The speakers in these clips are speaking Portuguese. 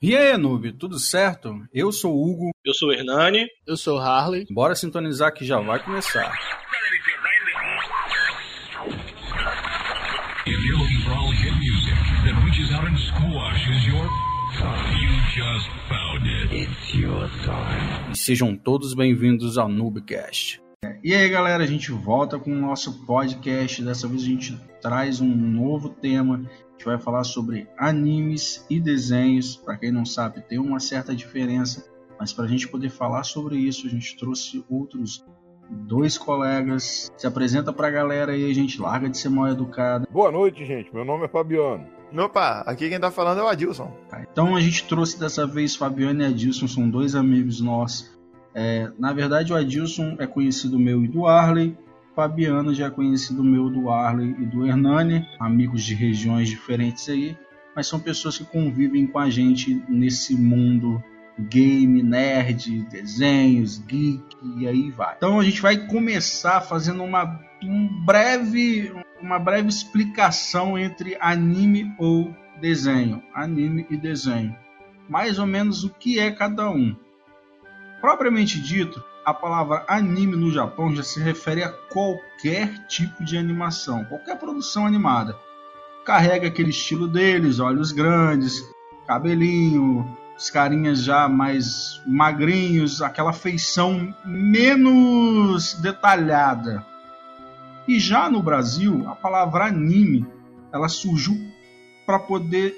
E aí, noob, tudo certo? Eu sou o Hugo. Eu sou o Hernani. Eu sou o Harley. Bora sintonizar que já vai começar. E sejam todos bem-vindos ao Noobcast. E aí, galera, a gente volta com o nosso podcast. Dessa vez a gente traz um novo tema. A gente vai falar sobre animes e desenhos. Para quem não sabe, tem uma certa diferença, mas para a gente poder falar sobre isso, a gente trouxe outros dois colegas. Se apresenta para a galera aí, a gente larga de ser mal educado. Boa noite, gente. Meu nome é Fabiano. Opa, aqui quem tá falando é o Adilson. Tá, Então a gente trouxe dessa vez Fabiano e Adilson, são dois amigos nossos. É, na verdade, o Adilson é conhecido meu e do Arley. Fabiano já é conhecido meu do Arley e do Hernani, amigos de regiões diferentes aí, mas são pessoas que convivem com a gente nesse mundo game, nerd, desenhos, geek e aí vai. Então a gente vai começar fazendo uma, um breve, uma breve explicação entre anime ou desenho, anime e desenho, mais ou menos o que é cada um. Propriamente dito, a palavra anime no Japão já se refere a qualquer tipo de animação, qualquer produção animada. Carrega aquele estilo deles, olhos grandes, cabelinho, os carinhas já mais magrinhos, aquela feição menos detalhada. E já no Brasil, a palavra anime ela surgiu para poder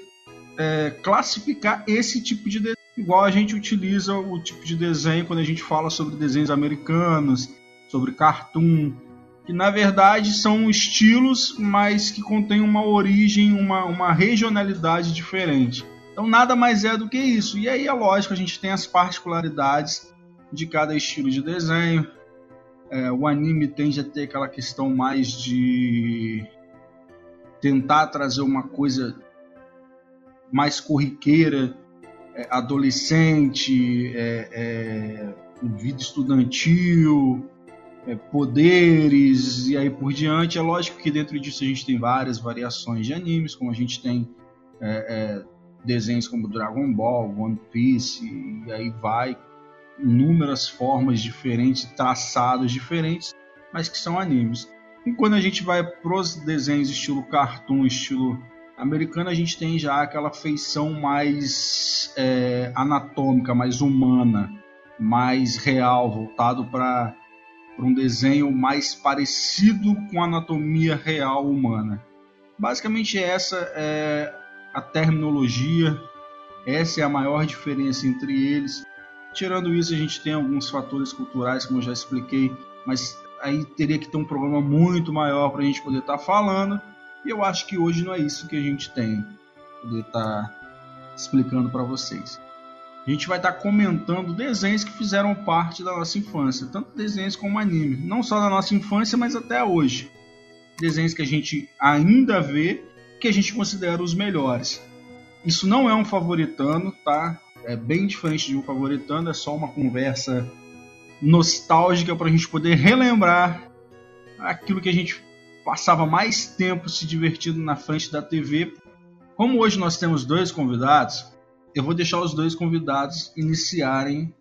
é, classificar esse tipo de igual a gente utiliza o tipo de desenho quando a gente fala sobre desenhos americanos, sobre cartoon, que na verdade são estilos, mas que contêm uma origem, uma, uma regionalidade diferente. Então nada mais é do que isso. E aí é lógico, a gente tem as particularidades de cada estilo de desenho. É, o anime tende a ter aquela questão mais de tentar trazer uma coisa mais corriqueira, adolescente, é, é, vida estudantil, é, poderes e aí por diante. É lógico que dentro disso a gente tem várias variações de animes, como a gente tem é, desenhos como Dragon Ball, One Piece e aí vai inúmeras formas diferentes, traçados diferentes, mas que são animes. E quando a gente vai para os desenhos estilo cartoon, estilo americano a gente tem já aquela feição mais é, anatômica, mais humana, mais real, voltado para um desenho mais parecido com a anatomia real humana. Basicamente essa é a terminologia, essa é a maior diferença entre eles. Tirando isso, a gente tem alguns fatores culturais, como eu já expliquei, mas aí teria que ter um programa muito maior para a gente poder estar tá falando. E eu acho que hoje não é isso que a gente tem poder estar tá explicando para vocês. A gente vai estar tá comentando desenhos que fizeram parte da nossa infância, tanto desenhos como anime, não só da nossa infância, mas até hoje. Desenhos que a gente ainda vê, que a gente considera os melhores. Isso não é um favoritando, tá? É bem diferente de um favoritando, é só uma conversa nostálgica para a gente poder relembrar aquilo que a gente passava mais tempo se divertindo na frente da TV. Como hoje nós temos dois convidados, eu vou deixar os dois convidados iniciarem.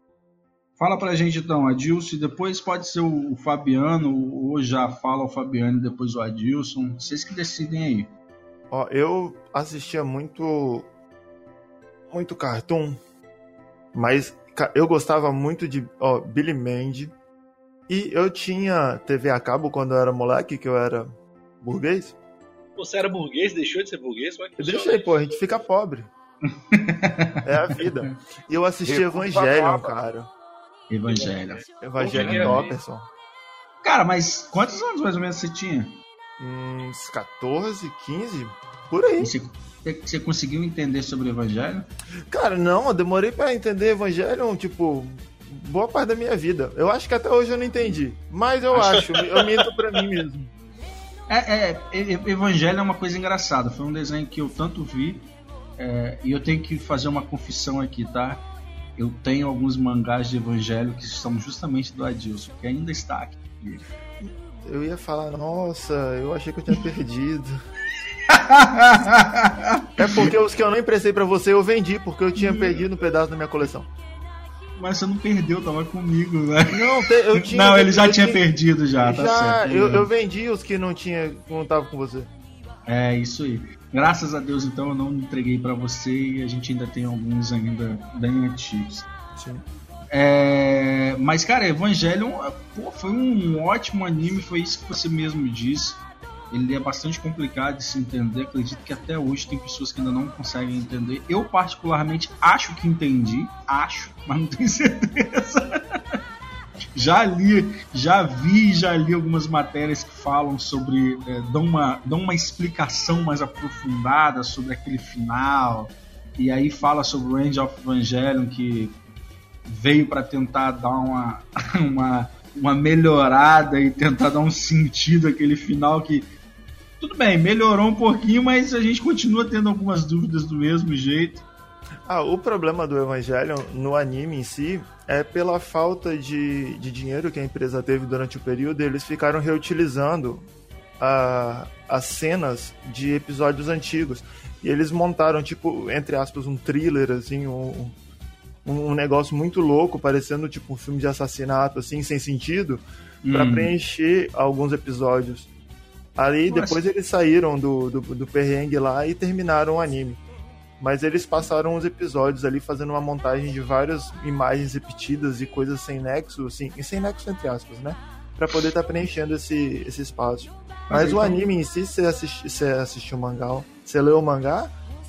Fala pra gente então, Adilson, depois pode ser o Fabiano, ou já fala o Fabiano e depois o Adilson. Vocês que decidem aí. Ó, eu assistia muito. Muito cartoon, mas eu gostava muito de ó, Billy Mandy. E eu tinha TV a cabo quando eu era moleque, que eu era burguês. Você era burguês, deixou de ser burguês? Como é que eu deixei, pô, a gente fica pobre. é a vida. E eu assisti Evangelion, cara. Evangelho. Evangelho Topperson. Cara, mas quantos anos mais ou menos você tinha? Uns 14, 15, por aí. Você, você conseguiu entender sobre o Evangelho? Cara, não, eu demorei pra entender Evangelho, tipo, boa parte da minha vida. Eu acho que até hoje eu não entendi. Mas eu acho, eu minto pra mim mesmo. É, é, Evangelho é uma coisa engraçada. Foi um desenho que eu tanto vi. É, e eu tenho que fazer uma confissão aqui, tá? Eu tenho alguns mangás de Evangelho que são justamente do Adilson, que ainda está aqui. Eu ia falar, nossa, eu achei que eu tinha perdido. É porque os que eu não emprestei pra você eu vendi, porque eu tinha perdido um pedaço da minha coleção. Mas você não perdeu, tava comigo, né? Não, te- eu tinha. não, ele já tinha tinha- perdido já, tá Já, certo. eu, eu vendi os que não tinha, que não tava com você. É, isso aí. Graças a Deus, então, eu não entreguei pra você e a gente ainda tem alguns ainda bem antigos. Sim. É, mas, cara, Evangelion pô, foi um ótimo anime, foi isso que você mesmo disse. Ele é bastante complicado de se entender. Acredito que até hoje tem pessoas que ainda não conseguem entender. Eu, particularmente, acho que entendi. Acho, mas não tenho certeza. já li, já vi, já li algumas matérias que falam sobre. é, dão, uma, dão uma explicação mais aprofundada sobre aquele final. E aí fala sobre o End of Evangelion que veio para tentar dar uma, uma, uma melhorada e tentar dar um sentido àquele final que tudo bem, melhorou um pouquinho, mas a gente continua tendo algumas dúvidas do mesmo jeito. Ah, o problema do Evangelion no anime em si é pela falta de, de dinheiro que a empresa teve durante o período, eles ficaram reutilizando a- as cenas de episódios antigos. E eles montaram, tipo, entre aspas, um thriller, assim, um, um, negócio muito louco, parecendo tipo um filme de assassinato, assim, sem sentido, pra Hum. preencher alguns episódios. Aí Nossa. depois eles saíram do, do, do perrengue lá e terminaram o anime. Mas eles passaram os episódios ali fazendo uma montagem de várias imagens repetidas e coisas sem nexo, assim, e sem nexo entre aspas, né? Pra poder estar preenchendo esse, esse espaço. Mas Mas, o anime em si, se você assisti- você assistiu o mangá, você leu o mangá,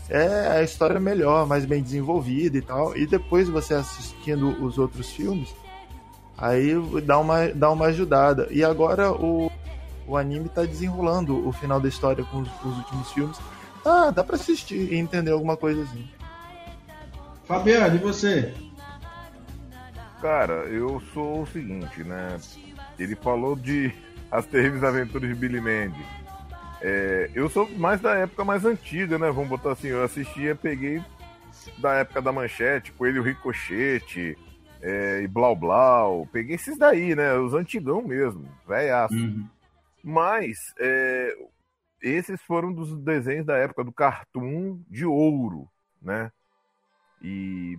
é a história melhor, mais bem desenvolvida e tal. E depois você assistindo os outros filmes, aí dá uma, dá uma ajudada. E agora o, o anime tá desenrolando o final da história com os, com os últimos filmes. Ah, dá pra assistir e entender alguma coisa assim. Fabiano, e você? Cara, eu sou o seguinte, né? Ele falou de As Terríveis Aventuras de Billy Mandy. É, eu sou mais da época mais antiga, né? Vamos botar assim, eu assistia, peguei da época da manchete, Coelho Ricochete é, e Blau Blau. Peguei esses daí, né? Os antigão mesmo, velhaço. Uhum. Mas é, esses foram dos desenhos da época do cartoon de ouro, né? E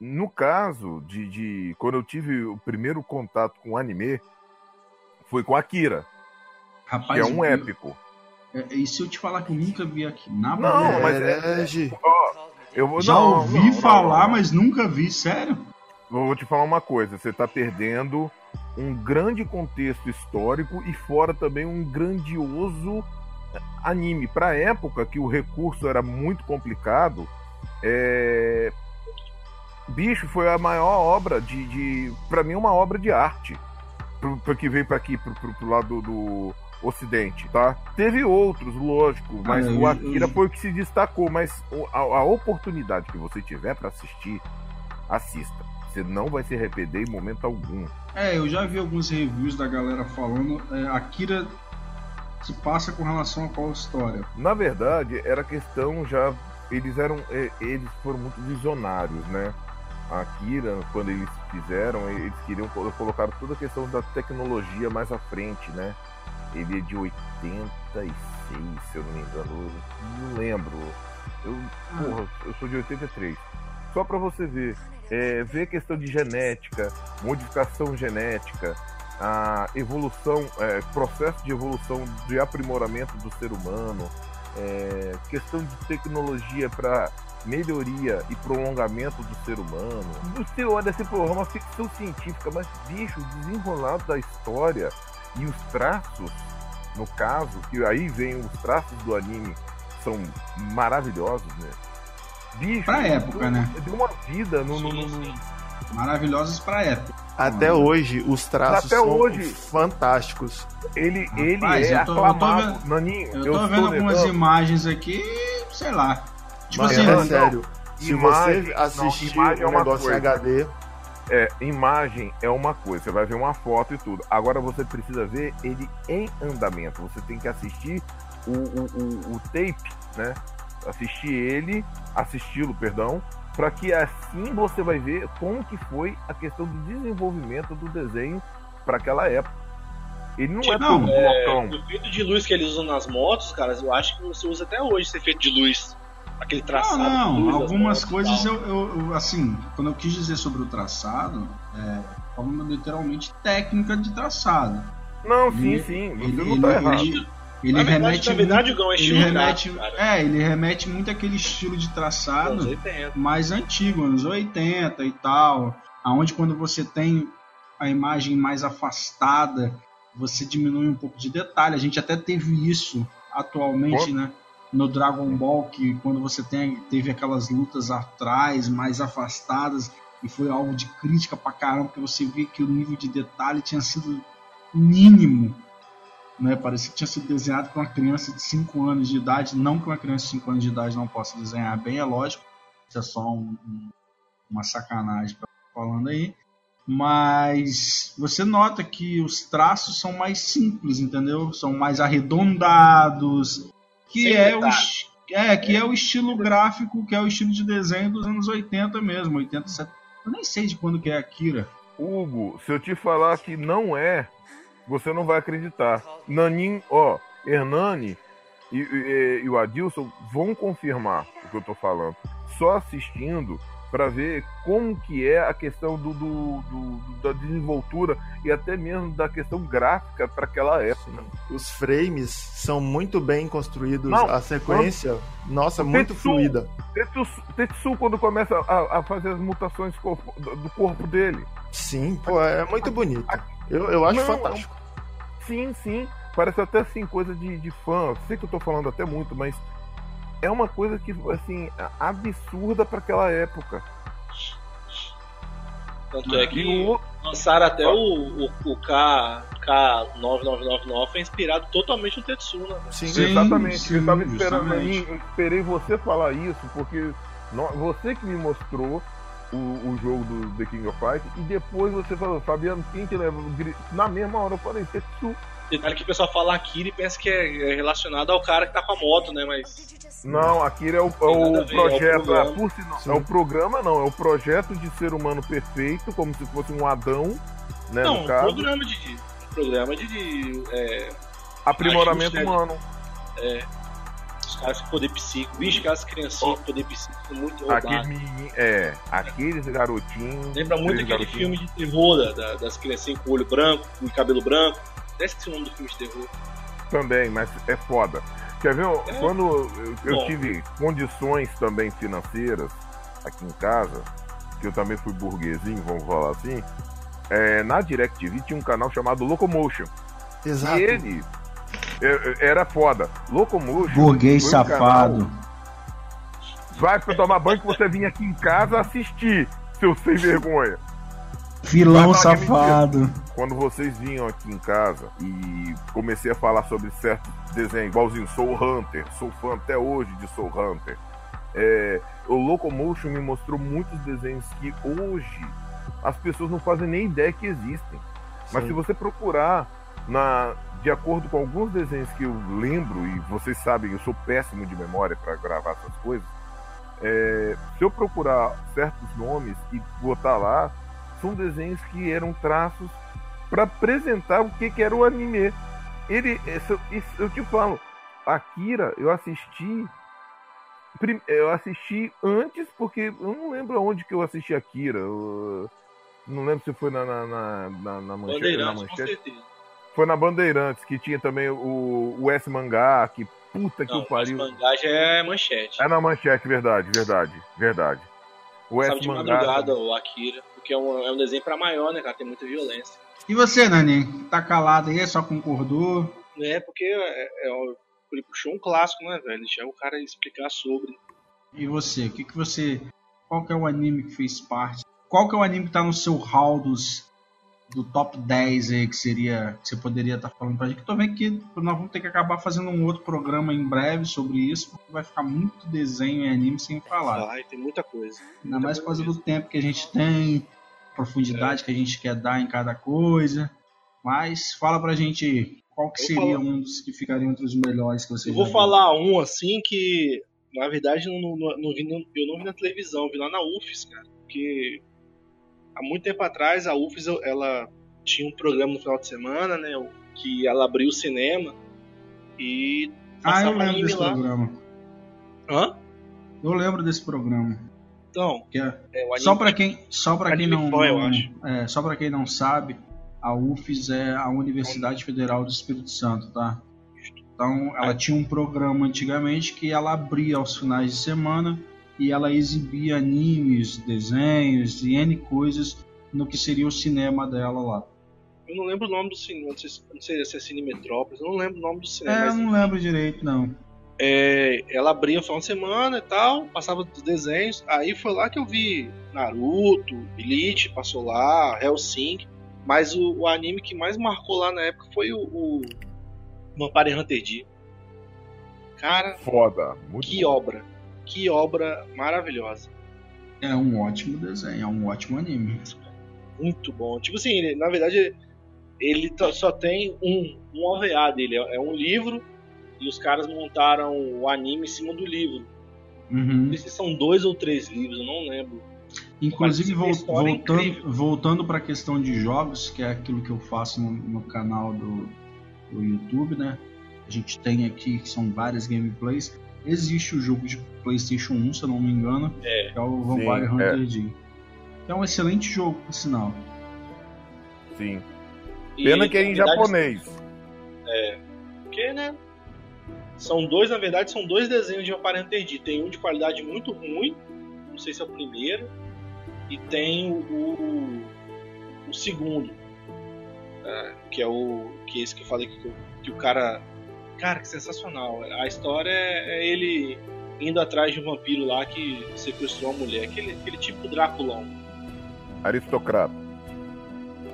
no caso de, de quando eu tive o primeiro contato com o anime, foi com Akira, Rapaz, que é um épico. é- E se eu te falar que eu nunca vi aqui na Não, mas é- Herege. Ó, eu vou Já não, ouvi não, não, falar, não. mas nunca vi, sério? Vou te falar uma coisa, você tá perdendo um grande contexto histórico e fora também um grandioso anime. Pra época que o recurso era muito complicado, é... Bicho foi a maior obra de, de para mim uma obra de arte pro que veio para aqui pro, pro, pro lado do Ocidente, tá? Teve outros, lógico, mas Ah, o Akira eu- foi o que se destacou. Mas o- a, a oportunidade que você tiver para assistir, assista. Você não vai se arrepender em momento algum. É, eu já vi alguns reviews da galera falando. É, Akira se passa com relação a qual história? Na verdade, era questão já. Eles eram. eh, Eles foram muito visionários, né? A Akira, quando eles fizeram, eles queriam colo- colocar toda a questão da tecnologia mais à frente, né? Ele é de 86, se eu não me engano. Eu não lembro. Eu, porra, eu sou de 83. Só pra você ver. É, ver questão de genética, modificação genética, a evolução, é, processo de evolução, de aprimoramento do ser humano, é, questão de tecnologia para melhoria e prolongamento do ser humano. Você olha assim, é uma ficção científica, mas bicho, desenrolado da história e os traços, no caso, que aí vem os traços do anime, são maravilhosos, né? Bicho, Pra época, deu, né? Deu uma vida no, no- no- no- Maravilhosos pra época. Até hoje, os traços Até são hoje. fantásticos. Ele, ele Rapaz, é eu tô- eu tô aclamado. vendo- Naninho, Eu tô vendo algumas negando. imagens aqui, sei lá. Tipo Mas assim, é não, sério, se imagem- você não, assistir imagem é o uma negócio em coisa. HD, É, imagem é uma coisa, você vai ver uma foto e tudo. Agora você precisa ver ele em andamento. Você tem que assistir o, o, o, o tape, né? Assistir ele, assisti-lo, perdão, para que assim você vai ver como que foi a questão do desenvolvimento do desenho para aquela época. Ele não é Não, todo É, blocão. o efeito de luz que eles usam nas motos, cara, eu acho que você usa até hoje esse efeito de luz. Aquele traçado Não, de não. luz Algumas coisas eu, eu- eu, assim, quando eu quis dizer sobre o traçado, é, falando literalmente técnica de traçado. Não, sim, sim. Você ele- não tá ele- errado. ele- Ele Na verdade, remete verdade, muito, Gão, é ele estilo remete, cara. é, ele remete muito àquele estilo de traçado 80. mais antigo, anos 80 e tal, aonde quando você tem a imagem mais afastada, você diminui um pouco de detalhe. A gente até teve isso atualmente, Quando- né? No Dragon Ball, que quando você tem, teve aquelas lutas atrás, mais afastadas, e foi alvo de crítica pra caramba, porque você vê que o nível de detalhe tinha sido mínimo. Né? Parecia que tinha sido desenhado por uma criança de 5 anos de idade. Não que uma criança de 5 anos de idade não possa desenhar bem, é lógico. Isso é só um- um- uma sacanagem falando aí. Mas você nota que os traços são mais simples, entendeu? São mais arredondados. Que Sem é o, detalhe. es- é, que é o estilo gráfico, que é o estilo de desenho dos anos 80 mesmo, 87. Eu nem sei de quando que é Akira. Hugo, se eu te falar que não é, você não vai acreditar. Nanin, ó, Hernani e, e- e o Adilson vão confirmar o que eu tô falando. Só assistindo para ver como que é a questão do, do- do- da desenvoltura e até mesmo da questão gráfica para aquela época. Os frames são muito bem construídos, Não, a sequência, nossa, o muito Tetsu- fluida. Tetsu, Tetsu quando começa a, a fazer as mutações do corpo dele. Sim, pô, é muito bonito. Eu, eu acho Não, fantástico. Sim, sim. Parece até assim, coisa de, de fã. Sei que eu tô falando até muito, mas é uma coisa que, assim, absurda para aquela época. Tanto é E que o, lançaram até o, o, o K, K9999 foi inspirado totalmente no Tetsu, né? Sim, Sim. exatamente, eu tava sim, esperando aí, eu esperei você falar isso, porque você que me mostrou o, o jogo do The King of Fighters, e depois você falou, Fabiano, quem te leva? Na mesma hora eu falei, Tetsu. Detalhe que o pessoal fala Akira e pensa que é é relacionado ao cara que tá com a moto, né? Mas Não, aquilo é o, é o ver, é o projeto. programa. ah, por sinal, Sim. é o programa, não. É o projeto de ser humano perfeito, como se fosse um Adão, né? não, no um caso. programa de. programa de. de, é, Aprimoramento ajuste, né? Os caras com poder psíquico. Bicho, aquelas criancinhas com poder psíquico muito Aquele roubadas. menino, é, aqueles garotinhos. Lembra muito aqueles aquele garotinhos. filme de terror da- da- das criancinhas com olho branco, com cabelo branco. Desce esse nome do filme de terror. Também, mas é foda. Quer ver? É. Quando eu, Bom. tive condições também financeiras aqui em casa, que eu também fui burguesinho, vamos falar assim, é, na DirecTV tinha um canal chamado Locomotion. Exato. E ele era foda. Locomotion. Burguês safado. canal- Vai pra tomar banho que você vinha aqui em casa assistir, seu sem vergonha. Filão é safado. Quando vocês vinham aqui em casa e comecei a falar sobre certo desenho, igualzinho Soul Hunter, sou fã até hoje de Soul Hunter. É, o Locomotion me mostrou muitos desenhos que hoje as pessoas não fazem nem ideia que existem. Mas Sim. se você procurar na, de acordo com alguns desenhos que eu lembro, e vocês sabem, eu sou péssimo de memória para gravar essas coisas, é, se eu procurar certos nomes e botar lá, são desenhos que eram traços para apresentar o que, que era o anime. Ele, isso, isso- eu te falo, Akira, eu assisti. Eu assisti antes, porque eu não lembro aonde que eu assisti Akira. eu- não lembro se foi na, na, na, na, manchete. Na manchete. Foi na Bandeirantes, que tinha também o, o S Mangá, que puta que Não, o pariu. mangá já é manchete. É na manchete, verdade, verdade, verdade. O S de Mangá. madrugada o Akira, porque é um, é um desenho pra maior, né, cara? Tem muita violência. E você, Nani? Tá calado aí? Só concordou? É, porque é, é, o- ele puxou um clássico, né, velho? Deixar o cara explicar sobre. E você? O que, que você. Qual que é o anime que fez parte? Qual que é o anime que tá no seu hall dos, do top 10 aí que seria. que você poderia estar falando pra gente? Que tô vendo que nós vamos ter que acabar fazendo um outro programa em breve sobre isso, porque vai ficar muito desenho e anime sem falar. Vai, tem muita coisa. Ainda mais por causa do tempo que a gente tem, profundidade que a gente quer dar em cada coisa. Mas fala pra gente qual que Eu seria falo- um dos que ficariam entre os melhores que você Eu vou viu. falar um assim que, na verdade, não, não, não vi, não- eu não vi na televisão, vi lá na UFES, cara. Porque há muito tempo atrás a UFES ela tinha um programa no final de semana, né? que ela abriu o cinema e Ah, eu passava lembro desse lá. programa. Hã? Eu lembro desse programa. Então, Que é, é só para quem, só para quem não, eu não- é, só para quem não sabe, a UFES é a Universidade Federal do Espírito Santo, tá? Então, ela tinha um programa antigamente que ela abria aos finais de semana e ela exibia animes, desenhos e N coisas no que seria o cinema dela lá. Eu não lembro o nome do cinema, não sei, se- não sei se é Cine Metrópolis, eu não lembro o nome do cinema, É, eu mas não lembro direito, não. é, ela abria o final de semana e tal, passava dos desenhos, aí foi lá que eu vi Naruto, Bleach, passou lá, Hellsing, mas o, o anime que mais marcou lá na época foi o, o Vampire Hunter D. Cara, Foda. Muito que bom. obra, que obra maravilhosa. É um ótimo desenho, é um ótimo anime. Muito bom. Tipo assim, ele- na verdade, ele só tem um, um OVA dele. É é um livro e os caras montaram o anime em cima do livro. Uhum. Não sei se são dois ou três livros, eu não lembro. Inclusive, vol- voltando, incrível. voltando para a questão de jogos, que é aquilo que eu faço no, no canal do, do YouTube, né? A gente tem aqui que são várias gameplays. Existe o jogo de PlayStation 1, se eu não me engano, É. que é o Vampire Sim, Hunter D. Que é um excelente jogo, por sinal. Sim. E, Pena que é em verdade, japonês. Porque, né? São dois, na verdade, são dois desenhos de Vampire Hunter D. Tem um de qualidade muito ruim, não sei se é o primeiro, e tem o, o, o segundo, é, que é o que é esse que eu falei que, que o cara, cara, que sensacional. A história é, é ele indo atrás de um vampiro lá que sequestrou uma mulher, aquele, aquele tipo Draculão. Aristocrata.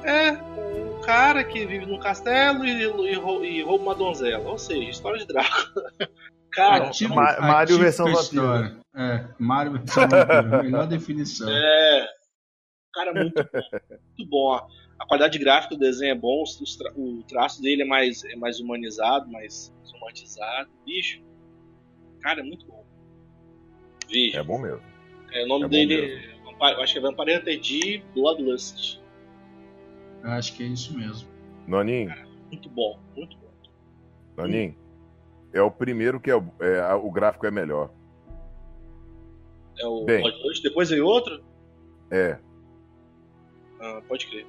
É, um cara que vive num castelo e, e e rouba uma donzela. Ou seja, história de Drácula. Cara, tipo- Ma- a Mario típica versão vampiro. É, Mario versão vampiro. Melhor definição. é. Cara, muito bom. Muito bom. A qualidade gráfica do desenho é bom, tra- o traço dele é mais, é mais humanizado, mais romantizado. Bicho, cara, é muito bom. Veja. É bom mesmo. É, o nome é dele, é acho que é Vampire Hunter D Bloodlust. Eu acho que é isso mesmo. Noninho, Muito bom, muito bom. Noninho, é o primeiro que é, o- é, o gráfico é melhor. É o Bem. Bloodlust. Depois veio outro? É. Ah, pode crer.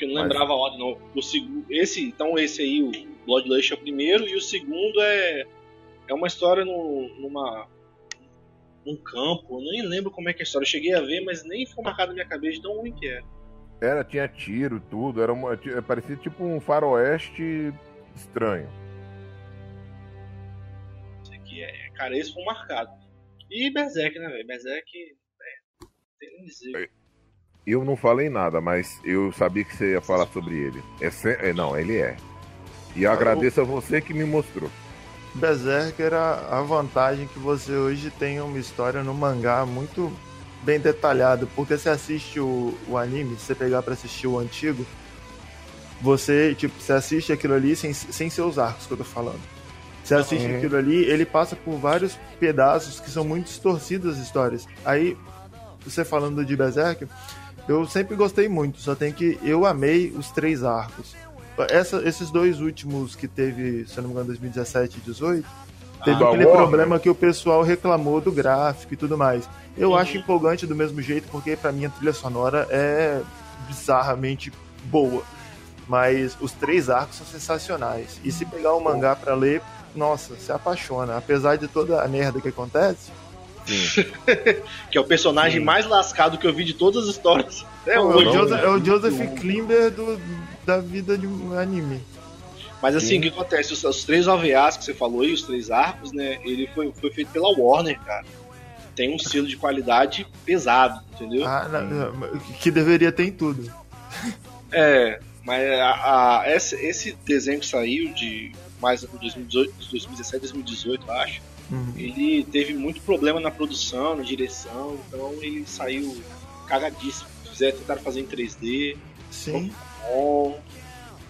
Porque não lembrava a ordem, não. O segundo, esse, então esse aí, o Bloodlust é o primeiro, e o segundo é é uma história no, numa num campo. Eu nem lembro como é que é a história. Eu cheguei a ver, mas nem foi marcado na minha cabeça de tão ruim que era. Era, tinha tiro, tudo. Era uma, ti- parecia tipo um faroeste estranho. Isso aqui é, cara, esse foi marcado. E Berserk, né, velho? Berserk, é, tem nem dizer. Eu não falei nada, mas eu sabia que você ia falar sobre ele. É, se- é, não, ele é. E eu agradeço a você que me mostrou. Berserk era a vantagem que você hoje tem uma história no mangá muito bem detalhada, porque você assiste o, o anime, se você pegar pra assistir o antigo, você, tipo, você assiste aquilo ali sem, sem seus arcos que eu tô falando. Você assiste Uhum. aquilo ali, ele passa por vários pedaços que são muito distorcidos as histórias. Aí, você falando de Berserk, eu sempre gostei muito, só tem que eu amei os três arcos. Essa- esses dois últimos que teve, se eu não me engano, 2017 e 2018, teve da aquele problema que o pessoal reclamou do gráfico e tudo mais. Eu Uhum. acho empolgante do mesmo jeito, porque pra mim a trilha sonora é bizarramente boa. Mas os três arcos são sensacionais. E se pegar o mangá pra ler, nossa, se apaixona. Apesar de toda a merda que acontece. Que é o personagem mais lascado que eu vi de todas as histórias. É, o hoje. não, Joseph, é o Joseph Não. Klimber do, da vida de um anime. Mas assim, Sim. o que acontece? Os, os três OVAs que você falou aí, os três arcos, né? Ele foi, foi feito pela Warner, cara. Tem um selo de qualidade pesado, entendeu? Ah, na- na- que deveria ter em tudo. É, mas a, a- esse, esse desenho que saiu de mais 2018, 2017, 2018, eu acho, Uhum. ele teve muito problema na produção, na direção, então ele saiu cagadíssimo. Fizeram, tentaram fazer em 3D, Sim. bom,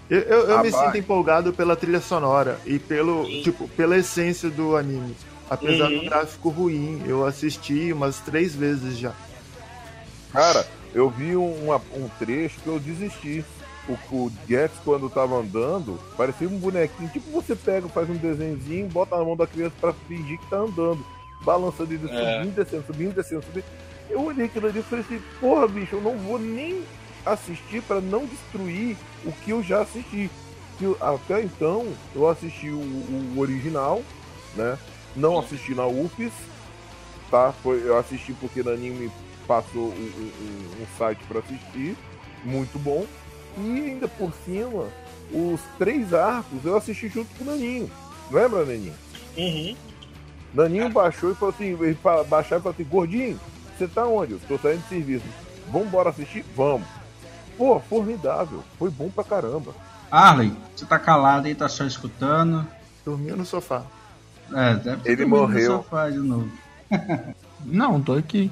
Eu, eu, eu Ah, me vai. sinto empolgado pela trilha sonora e pelo, Sim. tipo, pela essência do anime. Apesar Uhum. do gráfico ruim, eu assisti umas três vezes já. Cara, eu vi um, uma- um trecho que eu desisti. O, o quando tava andando, parecia um bonequinho. Tipo, você pega, faz um desenhozinho, bota na mão da criança pra fingir que tá andando. Balançando ele, É. subindo, descendo, subindo, descendo, subindo. Eu olhei aquilo ali e falei assim, porra, bicho, eu não vou nem assistir pra não destruir o que eu já assisti. Que até então, eu assisti o, o original, né? Não assisti na UFES, tá? Foi, eu assisti porque na anime passou um, um- um- um site pra assistir, muito bom. E ainda por cima, os três arcos eu assisti junto com o Naninho. Lembra, Naninho? Uhum. Naninho baixou e falou assim, ele baixou e falou assim, gordinho, você tá onde? Eu tô saindo de serviço. Vamos embora assistir? Vamos. Pô, formidável. Foi bom pra caramba. Arley, você tá calado aí, tá só escutando. Dormiu no sofá. É, deve ter Ele dormido no morreu. sofá de novo. Não, tô aqui.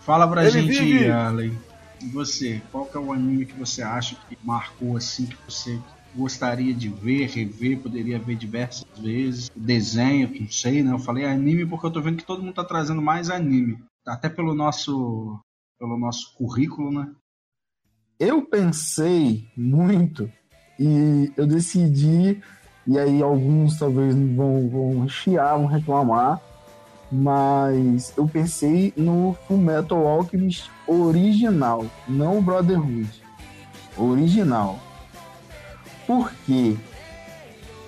Fala pra Ele gente vive. aí, Arley. E você, qual que é o anime que você acha que marcou assim, que você gostaria de ver, rever, poderia ver diversas vezes? Desenho, não sei, né? Eu falei anime porque eu tô vendo que todo mundo tá trazendo mais anime. Até pelo nosso pelo nosso currículo, né? Eu pensei muito e eu decidi, e aí alguns talvez vão, vão chiar, vão reclamar, mas eu pensei no Fullmetal Alchemist original, não o Brotherhood. Original. Por quê?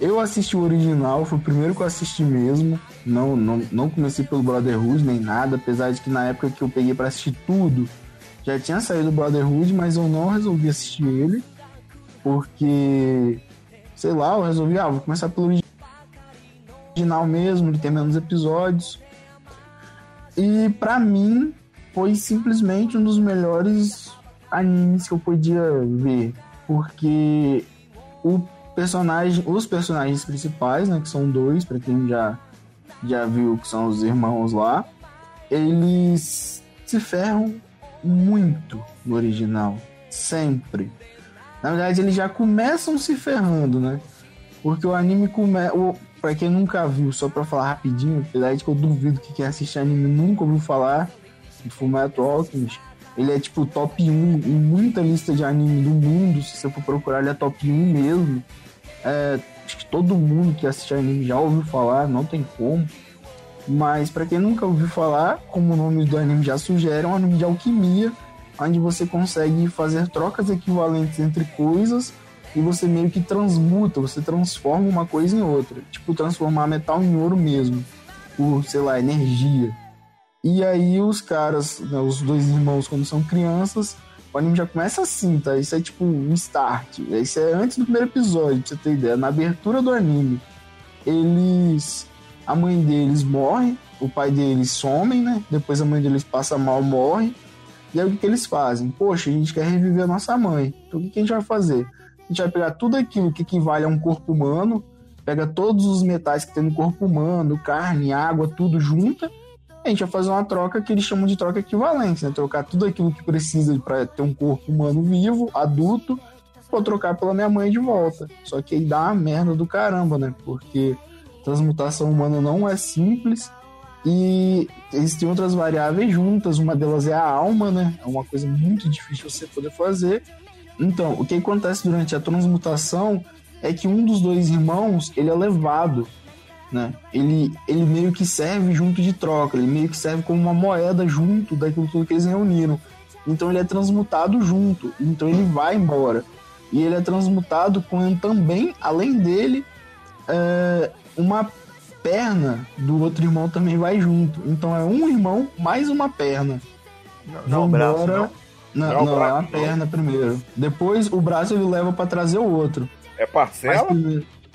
Eu assisti o original, foi o primeiro que eu assisti mesmo. Não, não, não comecei pelo Brotherhood nem nada, apesar de que na época que eu peguei pra assistir tudo, já tinha saído o Brotherhood, mas eu não resolvi assistir ele, porque, sei lá, eu resolvi, ah, vou começar pelo original mesmo, ele tem menos episódios. E pra mim, foi simplesmente um dos melhores animes que eu podia ver, porque o personagem, os personagens principais, né, que são dois, pra quem já já viu que são os irmãos lá, eles se ferram muito no original, sempre. Na verdade, eles já começam se ferrando, né? Porque o anime começa. Pra quem nunca viu, só pra falar rapidinho, apesar de que eu duvido que quem assiste anime nunca ouviu falar de Fullmetal Alchemist, ele é tipo top 1 em muita lista de anime do mundo. Se você for procurar, ele é top 1 mesmo. É, acho que todo mundo que assiste anime já ouviu falar, não tem como. Mas pra quem nunca ouviu falar, como o nome do anime já sugere, é um anime de alquimia, onde você consegue fazer trocas equivalentes entre coisas e você meio que transmuta, você transforma uma coisa em outra. Tipo, transformar metal em ouro mesmo, por, sei lá, energia. E aí os caras, né, os dois irmãos, quando são crianças, o anime já começa assim, tá? Isso é tipo um start. Isso é antes do primeiro episódio, pra você ter ideia. Na abertura do anime, eles. A mãe deles morre, o pai deles some, né? Depois a mãe deles passa mal, morre. E aí o que, que eles fazem? Poxa, a gente quer reviver a nossa mãe. Então o que, que a gente vai fazer? A gente vai pegar tudo aquilo que equivale a um corpo humano, pega todos os metais que tem no corpo humano, carne, água, tudo junta, a gente vai fazer uma troca que eles chamam de troca equivalente, né? Trocar tudo aquilo que precisa para ter um corpo humano vivo, adulto, vou trocar pela minha mãe de volta. Só que aí dá uma merda do caramba, né? Porque transmutação humana não é simples e existem outras variáveis juntas. Uma delas é a alma, né? É uma coisa muito difícil você poder fazer. Então, o que acontece durante a transmutação é que um dos dois irmãos ele é levado né? Ele, ele meio que serve junto de troca, ele meio que serve como uma moeda junto daquilo tudo que eles reuniram. Então ele é transmutado junto, então ele vai embora. E ele é transmutado com também, além dele, é, uma perna do outro irmão também vai junto. Então é um irmão mais uma perna. Não, não braço, não. Não, Não, não, é uma não. perna primeiro. Depois o braço ele leva para trazer o outro. É parcela?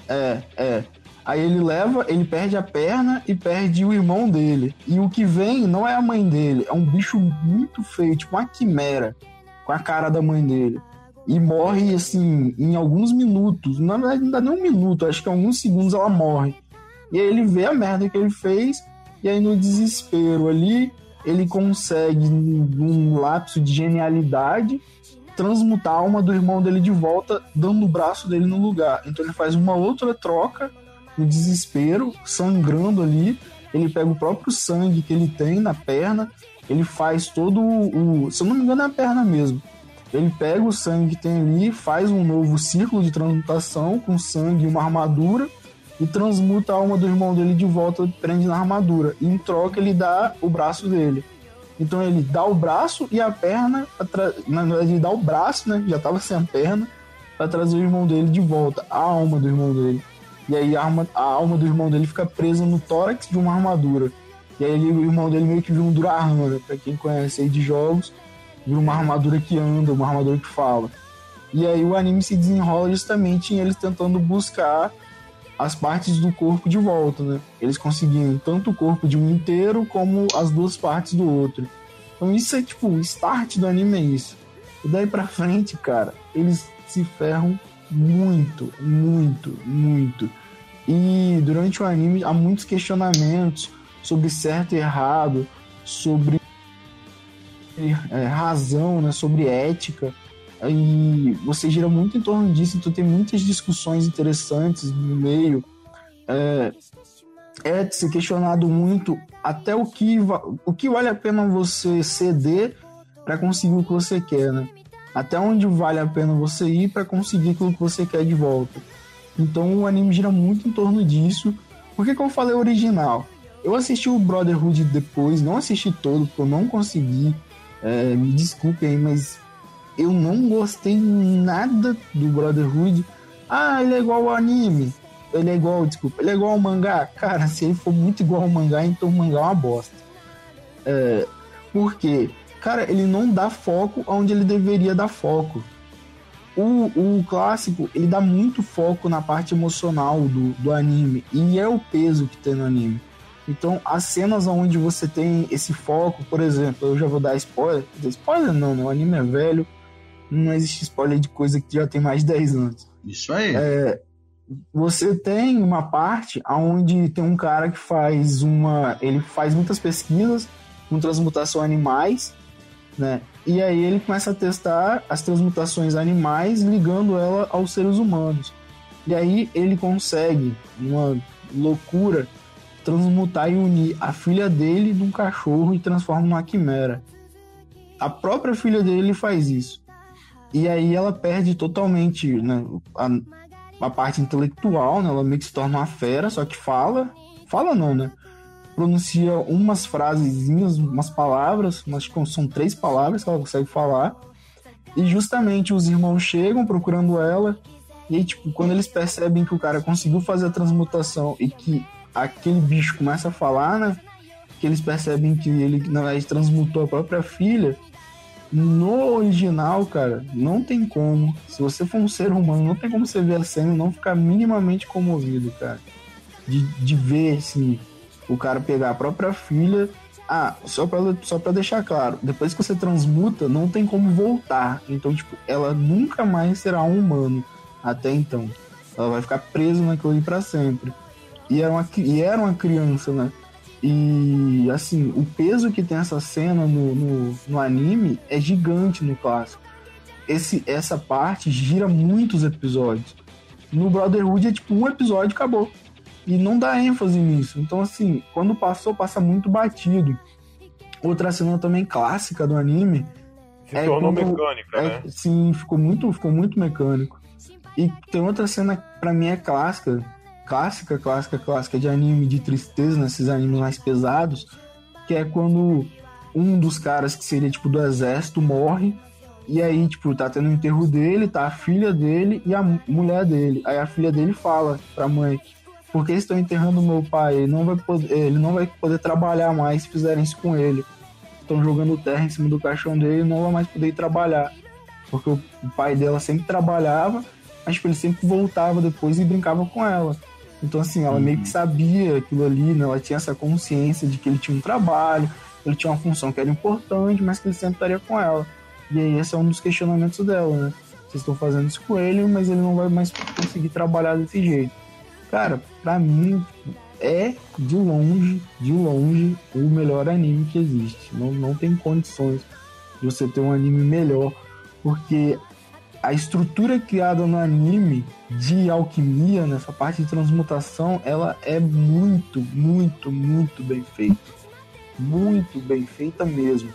É, é. Aí ele leva, ele perde a perna e perde o irmão dele. E o que vem não é a mãe dele, é um bicho muito feio, tipo uma quimera, com a cara da mãe dele. E morre, assim, em alguns minutos. Na verdade, não dá nem um minuto, acho que em alguns segundos ela morre. E aí ele vê a merda que ele fez, e aí no desespero ali, ele consegue, num lapso de genialidade, transmutar a alma do irmão dele de volta, dando o braço dele no lugar. Então ele faz uma outra troca no desespero, sangrando ali. Ele pega o próprio sangue que ele tem na perna, ele faz todo o. Se eu não me engano, é a perna mesmo. Ele pega o sangue que tem ali, faz um novo círculo de transmutação com sangue e uma armadura e transmuta a alma do irmão dele de volta, prende na armadura. E em troca ele dá o braço dele. Então ele dá o braço e a perna, na verdade ele dá o braço, né? Já tava sem a perna, para trazer o irmão dele de volta, a alma do irmão dele. E aí a, arma, a alma do irmão dele fica presa no tórax de uma armadura. E aí ele, o irmão dele meio que viu um Durahama, né? Pra quem conhece aí de jogos, viu uma armadura que anda, uma armadura que fala. E aí o anime se desenrola justamente em eles tentando buscar as partes do corpo de volta, né? Eles conseguiam tanto o corpo de um inteiro como as duas partes do outro. Então isso é tipo, o start do anime é isso. E daí pra frente, cara, eles se ferram muito, muito, muito. E durante o anime há muitos questionamentos sobre certo e errado, sobre é, razão, né, sobre ética. E você gira muito em torno disso, então tem muitas discussões interessantes no meio. É, é se questionado muito até o que, o que vale a pena você ceder para conseguir o que você quer, né? Até onde vale a pena você ir para conseguir aquilo que você quer de volta. Então o anime gira muito em torno disso. Por que, que eu falei original? Eu assisti o Brotherhood depois, não assisti todo, porque eu não consegui. É, me desculpe aí, mas eu não gostei nada do Brotherhood. Ah, ele é igual ao anime. Ele é igual, desculpa, ele é igual ao mangá. Cara, se ele for muito igual ao mangá, então o mangá é uma bosta. É, porque, cara, ele não dá foco onde ele deveria dar foco. O, o clássico, ele dá muito foco na parte emocional do, do anime. E é o peso que tem no anime. Então, as cenas onde você tem esse foco, por exemplo, eu já vou dar spoiler. Spoiler não, né? O anime é velho não existe spoiler de coisa que já tem mais de 10 anos. Isso aí. É, você tem uma parte onde tem um cara que faz uma. Ele faz muitas pesquisas com transmutação animais, né? E aí ele começa a testar as transmutações animais ligando ela aos seres humanos. E aí ele consegue, uma loucura, transmutar e unir a filha dele de um cachorro e transforma numa quimera. A própria filha dele faz isso. E aí ela perde totalmente né, a, a parte intelectual, né? Ela meio que se torna uma fera, só que fala. Fala não, né? Pronuncia umas frasezinhas, umas palavras, que são três palavras que ela consegue falar. E justamente os irmãos chegam procurando ela. E aí, tipo, quando eles percebem que o cara conseguiu fazer a transmutação e que aquele bicho começa a falar, né? Que eles percebem que ele, na verdade, transmutou a própria filha no original, cara, não tem como. Se você for um ser humano, não tem como você ver a cena e não ficar minimamente comovido, cara. De, de ver, assim, o cara pegar a própria filha. Ah, só pra, só pra deixar claro, depois que você transmuta, não tem como voltar. Então, tipo, ela nunca mais será um humano até então. Ela vai ficar presa naquilo ali pra sempre. E era uma, e era uma criança, né? E assim, o peso que tem essa cena no, no, no, anime é gigante no clássico. Esse, essa parte gira muitos episódios. No Brotherhood é tipo um episódio acabou. E não dá ênfase nisso. Então, assim, quando passou, passa muito batido. Outra cena também clássica do anime. Se é tornou quando, mecânica, é, né? Sim, ficou muito, ficou muito mecânico. E tem outra cena que pra mim é clássica, clássica, clássica, clássica de anime de tristeza, nesses animes mais pesados, que é quando um dos caras que seria tipo do exército morre e aí, tipo, tá tendo o enterro dele, tá a filha dele e a mulher dele. Aí a filha dele fala pra mãe: Por que estão enterrando meu pai? Ele não vai poder, ele não vai poder trabalhar mais se fizerem isso com ele. Estão jogando terra em cima do caixão dele e não vai mais poder trabalhar. Porque o pai dela sempre trabalhava, mas tipo, ele sempre voltava depois e brincava com ela. Então, assim, ela uhum. meio que sabia aquilo ali, né? Ela tinha essa consciência de que ele tinha um trabalho, ele tinha uma função que era importante, mas que ele sempre estaria com ela. E aí, esse é um dos questionamentos dela, né? Vocês estão fazendo isso com ele, mas ele não vai mais conseguir trabalhar desse jeito. Cara, pra mim, é de longe, de longe, o melhor anime que existe. Não, não tem condições de você ter um anime melhor, porque a estrutura criada no anime de alquimia, nessa parte de transmutação, ela é muito, muito, muito bem feita. Muito bem feita mesmo.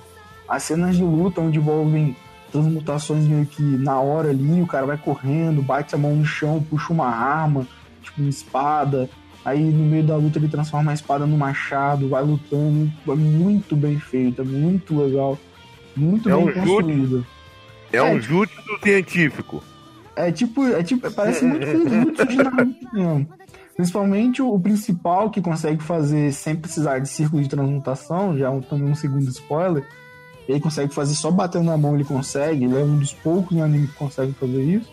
As cenas de luta onde envolvem transmutações meio que na hora ali, o cara vai correndo, bate a mão no chão, puxa uma arma, tipo uma espada. Aí no meio da luta ele transforma a espada no machado, vai lutando. É muito bem feito, é muito legal. Muito É bem um construído. É, É, um tipo- jutsu científico. É tipo, é tipo, parece muito com Jutsu de Naruto mesmo. Principalmente o, principal que consegue fazer sem precisar de círculo de transmutação, já é um, também um segundo spoiler. Ele consegue fazer só batendo na mão, ele consegue. Ele é um dos poucos no anime que consegue fazer isso.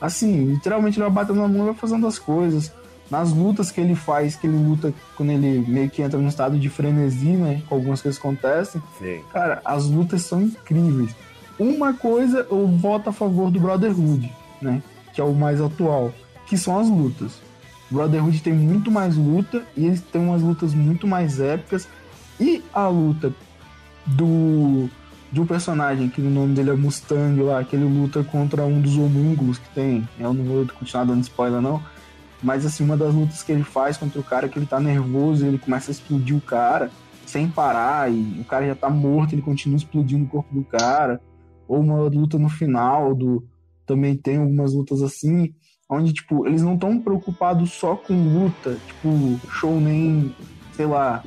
Assim, literalmente ele vai batendo na mão e vai fazendo as coisas. Nas lutas que ele faz, que ele luta quando ele meio que entra num estado de frenesi, né? Algumas coisas acontecem. Sim. Cara, as lutas são incríveis. Uma coisa eu voto a favor do Brotherhood, né? Que é o mais atual, que são as lutas. O Brotherhood tem muito mais luta e eles têm umas lutas muito mais épicas. E a luta do de um personagem que o nome dele é Mustang lá, que ele luta contra um dos homúnculos que tem. Eu não vou continuar dando spoiler não. Mas assim, uma das lutas que ele faz contra o cara que ele tá nervoso, ele começa a explodir o cara sem parar e o cara já tá morto, ele continua explodindo o corpo do cara. Ou uma luta no final do também tem algumas lutas assim, onde tipo, eles não estão preocupados só com luta, tipo, shounen, sei lá,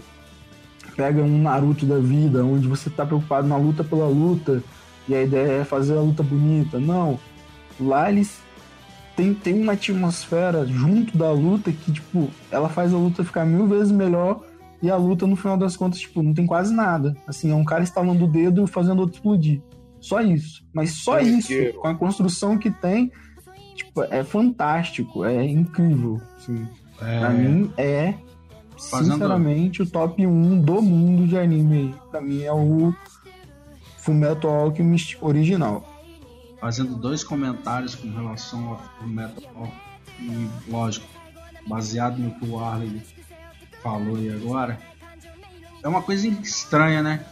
pega um Naruto da vida, onde você tá preocupado na luta pela luta e a ideia é fazer a luta bonita. Não. Lá eles tem, tem uma atmosfera junto da luta que, tipo, ela faz a luta ficar mil vezes melhor e a luta, no final das contas, tipo, não tem quase nada. Assim, é um cara estalando o dedo e fazendo outro explodir. Só isso. Mas só É isso, com a construção que tem, tipo, é fantástico, é incrível. Assim. Pra mim é, Fazendo- sinceramente, o top 1 do mundo de anime. Pra mim é o Fullmetal Alchemist original. fazendo dois comentários com relação ao Fullmetal e lógico, baseado no que o Arley falou aí agora, é uma coisa estranha, né?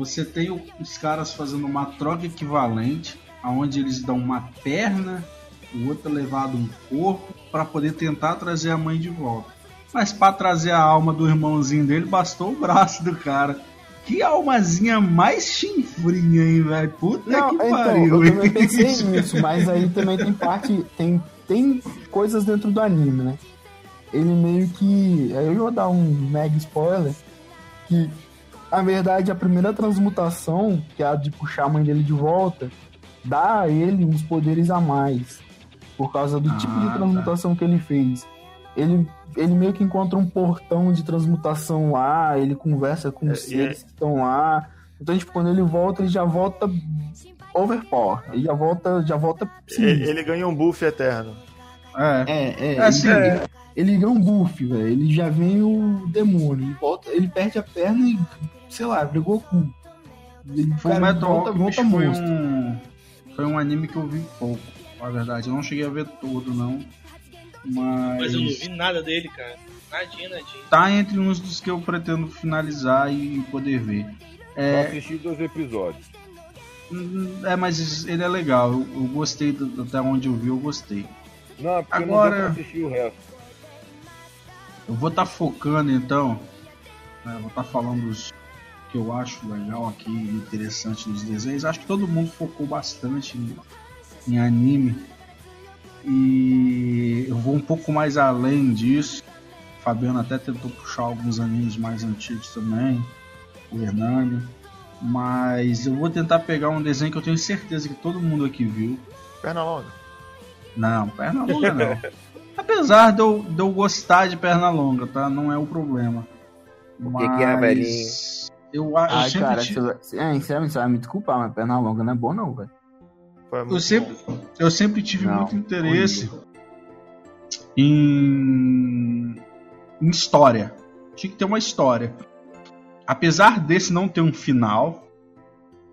Você tem os caras fazendo uma troca equivalente, aonde eles dão uma perna, o outro é levado um corpo para poder tentar trazer a mãe de volta. Mas para trazer a alma do irmãozinho dele, bastou o braço do cara. Que almazinha mais chinfrinha, hein, velho? Puta Não, que então, pariu. eu também pensei nisso, mas aí também tem parte. Tem, tem coisas dentro do anime, né? Ele meio que. Aí eu vou dar um mega spoiler. Que, na verdade, a primeira transmutação, que é a de puxar a mãe dele de volta, dá a ele uns poderes a mais. Por causa do tipo Ah, de tá. transmutação que ele fez. Ele, ele meio que encontra um portão de transmutação lá, ele conversa com É, os seres que estão lá. Então, tipo, quando ele volta, ele já volta overpower. Ele já volta, já volta Ele, ele ganha um buff eterno. É. É, é. É assim, ele, ele ganha um buff, velho. Ele já vem o demônio. Ele, volta, ele perde a perna e, sei lá, brigou com. Full cara, Metal volta, volta foi um, foi um anime que eu vi pouco, na verdade. Eu não cheguei a ver todo, não. Mas, Mas eu não vi nada dele, cara. Nadinha, nadinha. tá entre uns dos que eu pretendo finalizar e poder ver. Eu É, assisti dois episódios. hum, é mas ele é legal. Eu, eu gostei do- até onde eu vi, eu gostei. Não, porque Agora- não deu pra assistir o resto. Eu vou estar focando então, né, vou estar falando os que eu acho legal aqui, interessante nos desenhos. Acho que todo mundo focou bastante em, em anime. E eu vou um pouco mais além disso. O Fabiano até tentou puxar alguns animes mais antigos também, o Hernani. Mas eu vou tentar pegar um desenho que eu tenho certeza que todo mundo aqui viu. Perna longa. Não, perna longa não. Apesar de eu, de eu gostar de perna longa, tá? Não é o problema. O que que é, velhinho? Eu, a- eu Ai, sempre cara, tive- você vai, é, sinceramente, você vai me desculpar, mas perna longa não é bom, não, velho. Foi eu sempre, bom. eu sempre tive Não, muito interesse em, em história. Tinha que ter uma história. Apesar desse não ter um final,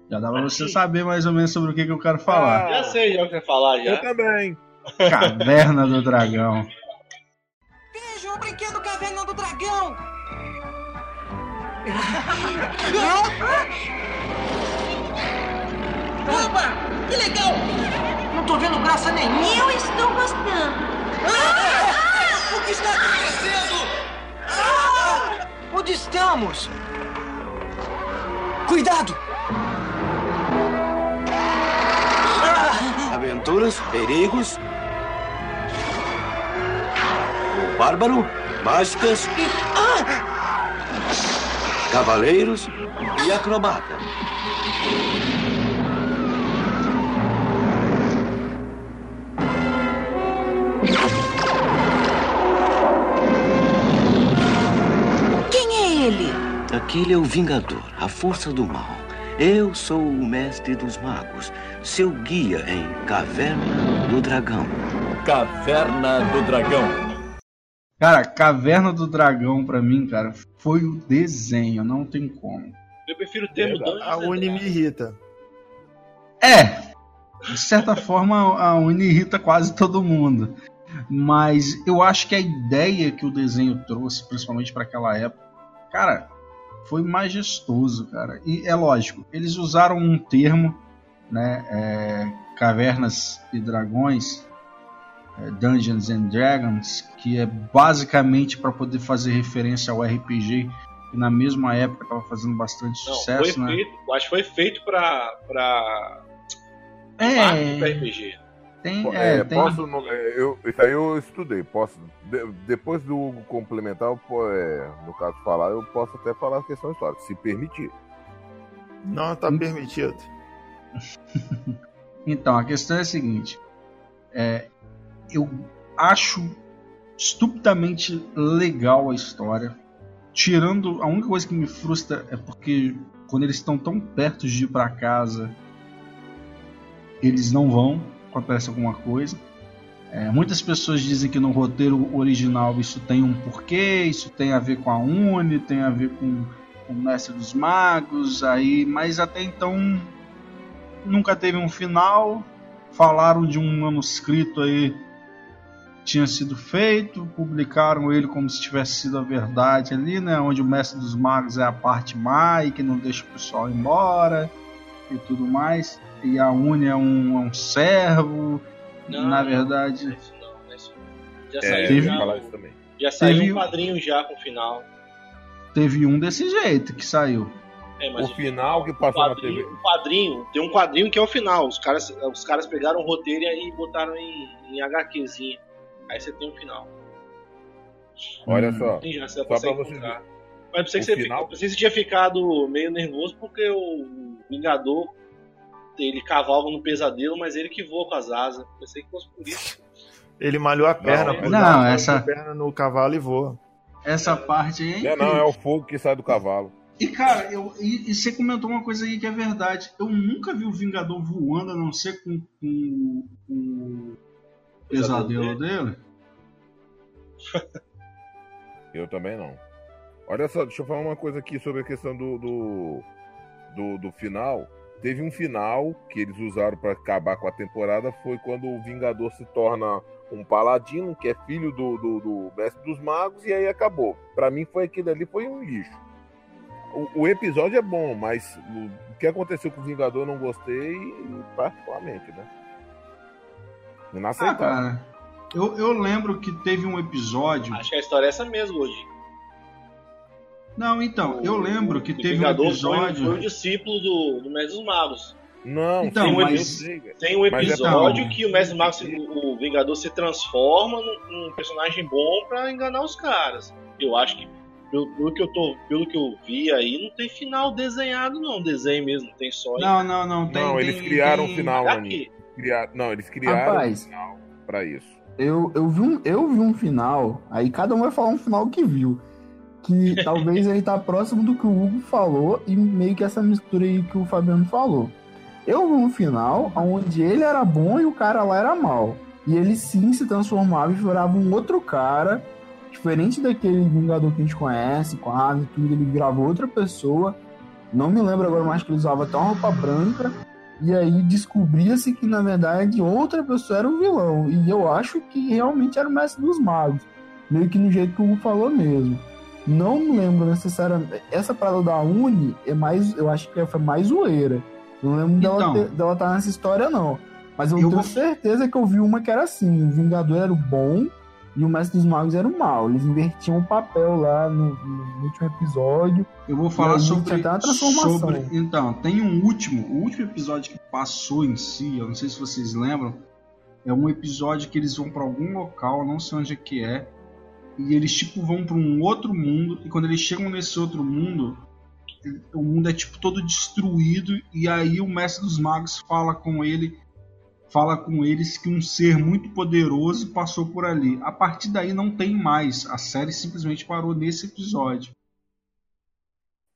já dá pra você saber mais ou menos sobre o que, que eu quero falar. Já sei já o que vai falar já. Eu também. Caverna do Dragão. Veja o brinquedo Caverna do Dragão! Opa! Que legal! Não tô vendo graça nenhuma! Eu estou gostando. O que está acontecendo? Ah! Onde estamos? Cuidado! criaturas, perigos. O bárbaro, mágicas e. Cavaleiros e acrobata. Quem é ele? Aquele é o Vingador, a força do mal. Eu sou o mestre dos magos, seu guia em Caverna do Dragão. Caverna do Dragão. Cara, Caverna do Dragão pra mim, cara, foi o desenho, não tem como. Eu prefiro o termo A Uni me irrita. É, de certa forma a Uni irrita quase todo mundo. Mas eu acho que a ideia que o desenho trouxe, principalmente para aquela época, cara, foi majestoso, cara. E é lógico, eles usaram um termo, né, é, cavernas e dragões, Dungeons and Dragons, que é basicamente para poder fazer referência ao RPG que na mesma época estava fazendo bastante Não, sucesso, foi né? feito, acho que foi feito pra, pra É, pra RPG. tem, é, é, tem- posso, é, eu, isso aí eu estudei. Posso, de- depois do Hugo complementar, eu é, no caso falar, eu posso até falar a questão histórica, se permitir. Não, tá Hum. permitido. Então, a questão é a seguinte: é, eu acho estupidamente legal a história. Tirando, a única coisa que me frustra é porque quando eles estão tão perto de ir para casa, eles não vão, acontece alguma coisa. É, muitas pessoas dizem que no roteiro original isso tem um porquê, isso tem a ver com a Uni, tem a ver com, com o Mestre dos Magos, aí, mas até então nunca teve um final. Falaram de um manuscrito aí tinha sido feito, publicaram ele como se tivesse sido a verdade ali, né? Onde o mestre dos magos é a parte má e que não deixa o pessoal embora e tudo mais. E a Uni é um, é um servo. Não, na verdade, não é isso não, não é isso não. Já É, saiu, eu Teve- já, falar isso também. já saiu teve- um quadrinho já com o final. teve um desse jeito que saiu. É, mas O final que passou na TV. o quadrinho, tem um quadrinho que é o final. Os caras, os caras pegaram o roteiro e aí botaram em, em HQzinha. Aí você tem um final. Olha Hum. só. Já, você Só pra você encontrar. Mas pensei O que, você, final- fica- pensei que você tinha ficado meio nervoso porque o Vingador ele cavalga no pesadelo, mas ele que voa com as asas. Pensei que fosse por isso. Ele malhou a perna, Não, pô, não, uma essa- perna no cavalo e voa. Essa parte aí. é Não, não, é o fogo que sai do cavalo. E cara, eu, e, e você comentou uma coisa aí que é verdade. Eu nunca vi o Vingador voando, a não ser com, com, com pesadelo dele. Eu também não. Olha só, deixa eu falar uma coisa aqui sobre a questão do, do, do, do final. Teve um final que eles usaram para acabar com a temporada, foi quando o Vingador se torna um paladino, que é filho do, do, do mestre dos magos, e aí acabou. Pra mim foi aquilo ali, foi um lixo. O, o episódio é bom, mas o, o que aconteceu com o Vingador eu não gostei, particularmente, né? Ah, Inaceitável. cara. Eu, eu lembro que teve um episódio. Acho que a história é essa mesmo hoje. Não, então, eu lembro que O teve um Vingador foi, episódio. foi o discípulo do, do Mestre dos Magos. Não, Então, mas- eu sei, velho. Tem um Mas é episódio bom. que o Mestre dos Magos, se- o, o Vingador se transforma num, num personagem bom pra enganar os caras. Eu acho que, pelo, pelo que eu tô, pelo que eu vi aí, não tem final desenhado, não. Desenho mesmo, tem só. Não, não, não. Tem, Não, tem- eles criaram um tem- final, Pra Maninho. Quê? Criar- Não, eles criaram Rapaz. um final pra isso. Eu, eu, vi um, eu vi um final, aí cada um vai falar um final que viu. Que talvez ele tá próximo do que o Hugo falou e meio que essa mistura aí que o Fabiano falou. Eu vi um final onde ele era bom e o cara lá era mal. E ele sim se transformava e virava um outro cara, diferente daquele Vingador que a gente conhece, com a asa e tudo, ele virava outra pessoa. Não me lembro agora mais que ele usava até uma roupa branca. E aí descobria-se que, na verdade, outra pessoa era o vilão. E eu acho que realmente era o mestre dos magos. Meio que no jeito que o Hugo falou mesmo. Não me lembro necessariamente. Essa parada da Uni é mais. Eu acho que foi mais zoeira. Não lembro dela, Então. ter- dela estar nessa história, não. Mas eu, Eu tenho vou- certeza que eu vi uma que era assim: o Vingador era o bom e o Mestre dos Magos era o mal. Eles invertiam o papel lá no, no último episódio. Eu vou falar sobre, até uma transformação. sobre- Então, tem um último, o último episódio que passou em si, eu não sei se vocês lembram, É um episódio que eles vão para algum local, não sei onde é que é, e eles tipo vão para um outro mundo e quando eles chegam nesse outro mundo, o mundo é tipo todo destruído e aí o mestre dos magos fala com ele fala com eles que um ser muito poderoso passou por ali. A partir daí não tem mais. A série simplesmente parou nesse episódio.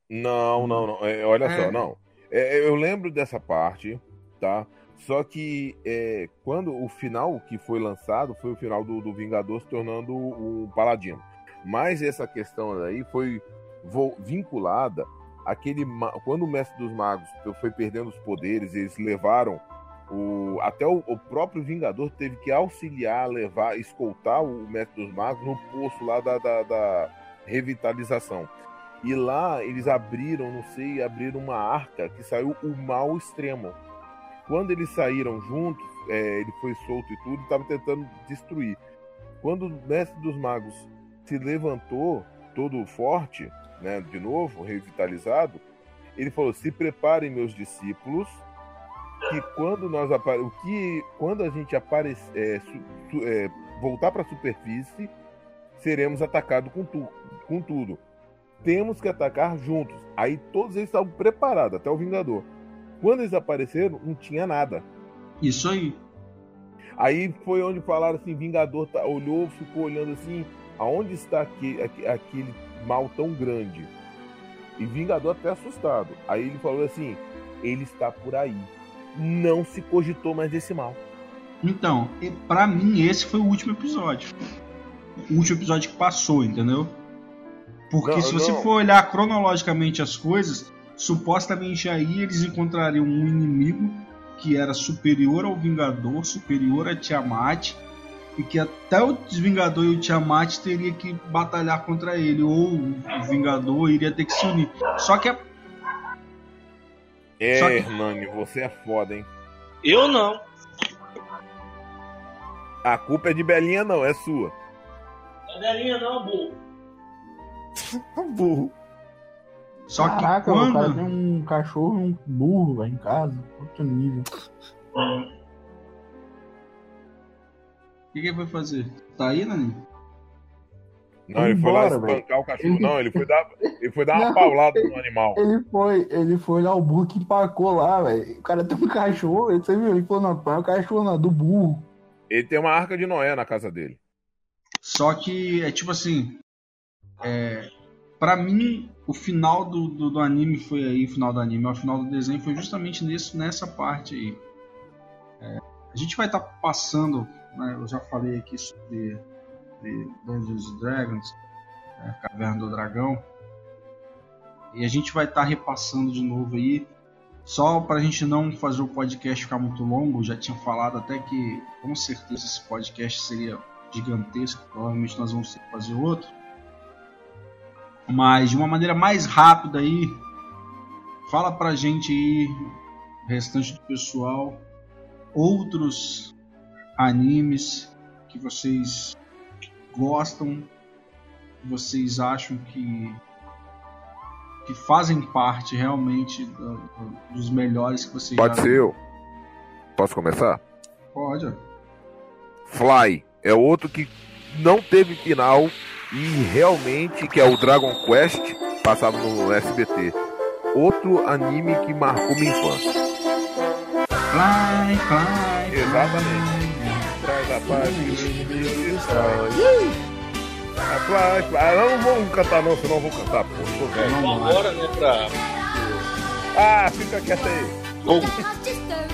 Não, não, não. É, olha É. só, não. É, eu lembro dessa parte, tá? Só que é, quando o final que foi lançado foi o final do, do Vingador se tornando um paladino. Mas essa questão aí foi vinculada àquele. Quando o Mestre dos Magos foi perdendo os poderes, eles levaram. O, até o, o próprio Vingador teve que auxiliar, levar, escoltar o Mestre dos Magos no poço lá da, da- da revitalização. E lá eles abriram, não sei, abriram uma arca que saiu o mal extremo. Quando eles saíram juntos, é, ele foi solto e tudo, estava tentando destruir. Quando o mestre dos magos se levantou, todo forte, né, de novo, revitalizado, ele falou: "Se preparem, meus discípulos, que quando nós apare... o que quando a gente aparecer, é, su- é, voltar para a superfície, seremos atacados com, tu... com tudo. Temos que atacar juntos. Aí todos eles estavam preparados, até o Vingador. Quando eles apareceram, não tinha nada. Isso aí. Aí foi onde falaram assim, Vingador tá- olhou, ficou olhando assim, aonde está aque- aque- aquele mal tão grande? E Vingador até assustado. Aí ele falou assim, ele está por aí. Não se cogitou mais desse mal. Então, pra mim esse foi o último episódio. O último episódio que passou, entendeu? Porque Não, se você não. for olhar cronologicamente as coisas, supostamente aí eles encontrariam um inimigo que era superior ao Vingador, superior a Tiamat, e que até o Vingador e o Tiamat teria que batalhar contra ele, ou o Vingador iria ter que se unir. Só que a É, Só que- Hernani, você é foda, hein? Eu não. A culpa é de Belinha, não, é sua. A velhinha não, burro. Burro. Só que Caraca, o quando. cara tem um cachorro e um burro lá em casa. Outro nível. O que, que ele foi fazer? Tá aí, Nani? Não, ele foi lá Embora, espancar o cachorro. Ele- Não, ele foi dar, ele foi dar uma Não, paulada no animal. Ele foi, ele foi lá, o burro que empacou lá, velho. O cara tem um cachorro, você viu? Ele falou, não, põe o cachorro não, do burro. Ele tem uma arca de Noé na casa dele. Só que é tipo assim. É, para mim, o final do, do, do anime foi aí, o final do anime, o final do desenho foi justamente nesse, nessa parte aí. É, a gente vai estar passando, né, eu já falei aqui sobre, sobre Dungeons Dragons, é, Caverna do Dragão, e a gente vai estar repassando de novo aí. Só para a gente não fazer o podcast ficar muito longo, já tinha falado até que com certeza esse podcast seria gigantesco, provavelmente nós vamos ter que fazer outro. Mas de uma maneira mais rápida aí, fala pra gente aí, restante do pessoal, outros animes que vocês gostam, que vocês acham que que fazem parte realmente do- do- dos melhores que vocês Pode já ser eu. Posso começar? Pode. Fly é outro que não teve final e realmente que é o Dragon Quest passava no SBT. Outro anime que marcou minha infância. Fly, fly, Exatamente. Paz que. Ah, não vou cantar não, senão eu vou cantar, pô. Tô velho. Vamos agora, né, pra. Ah, fica quieto aí. Sturges,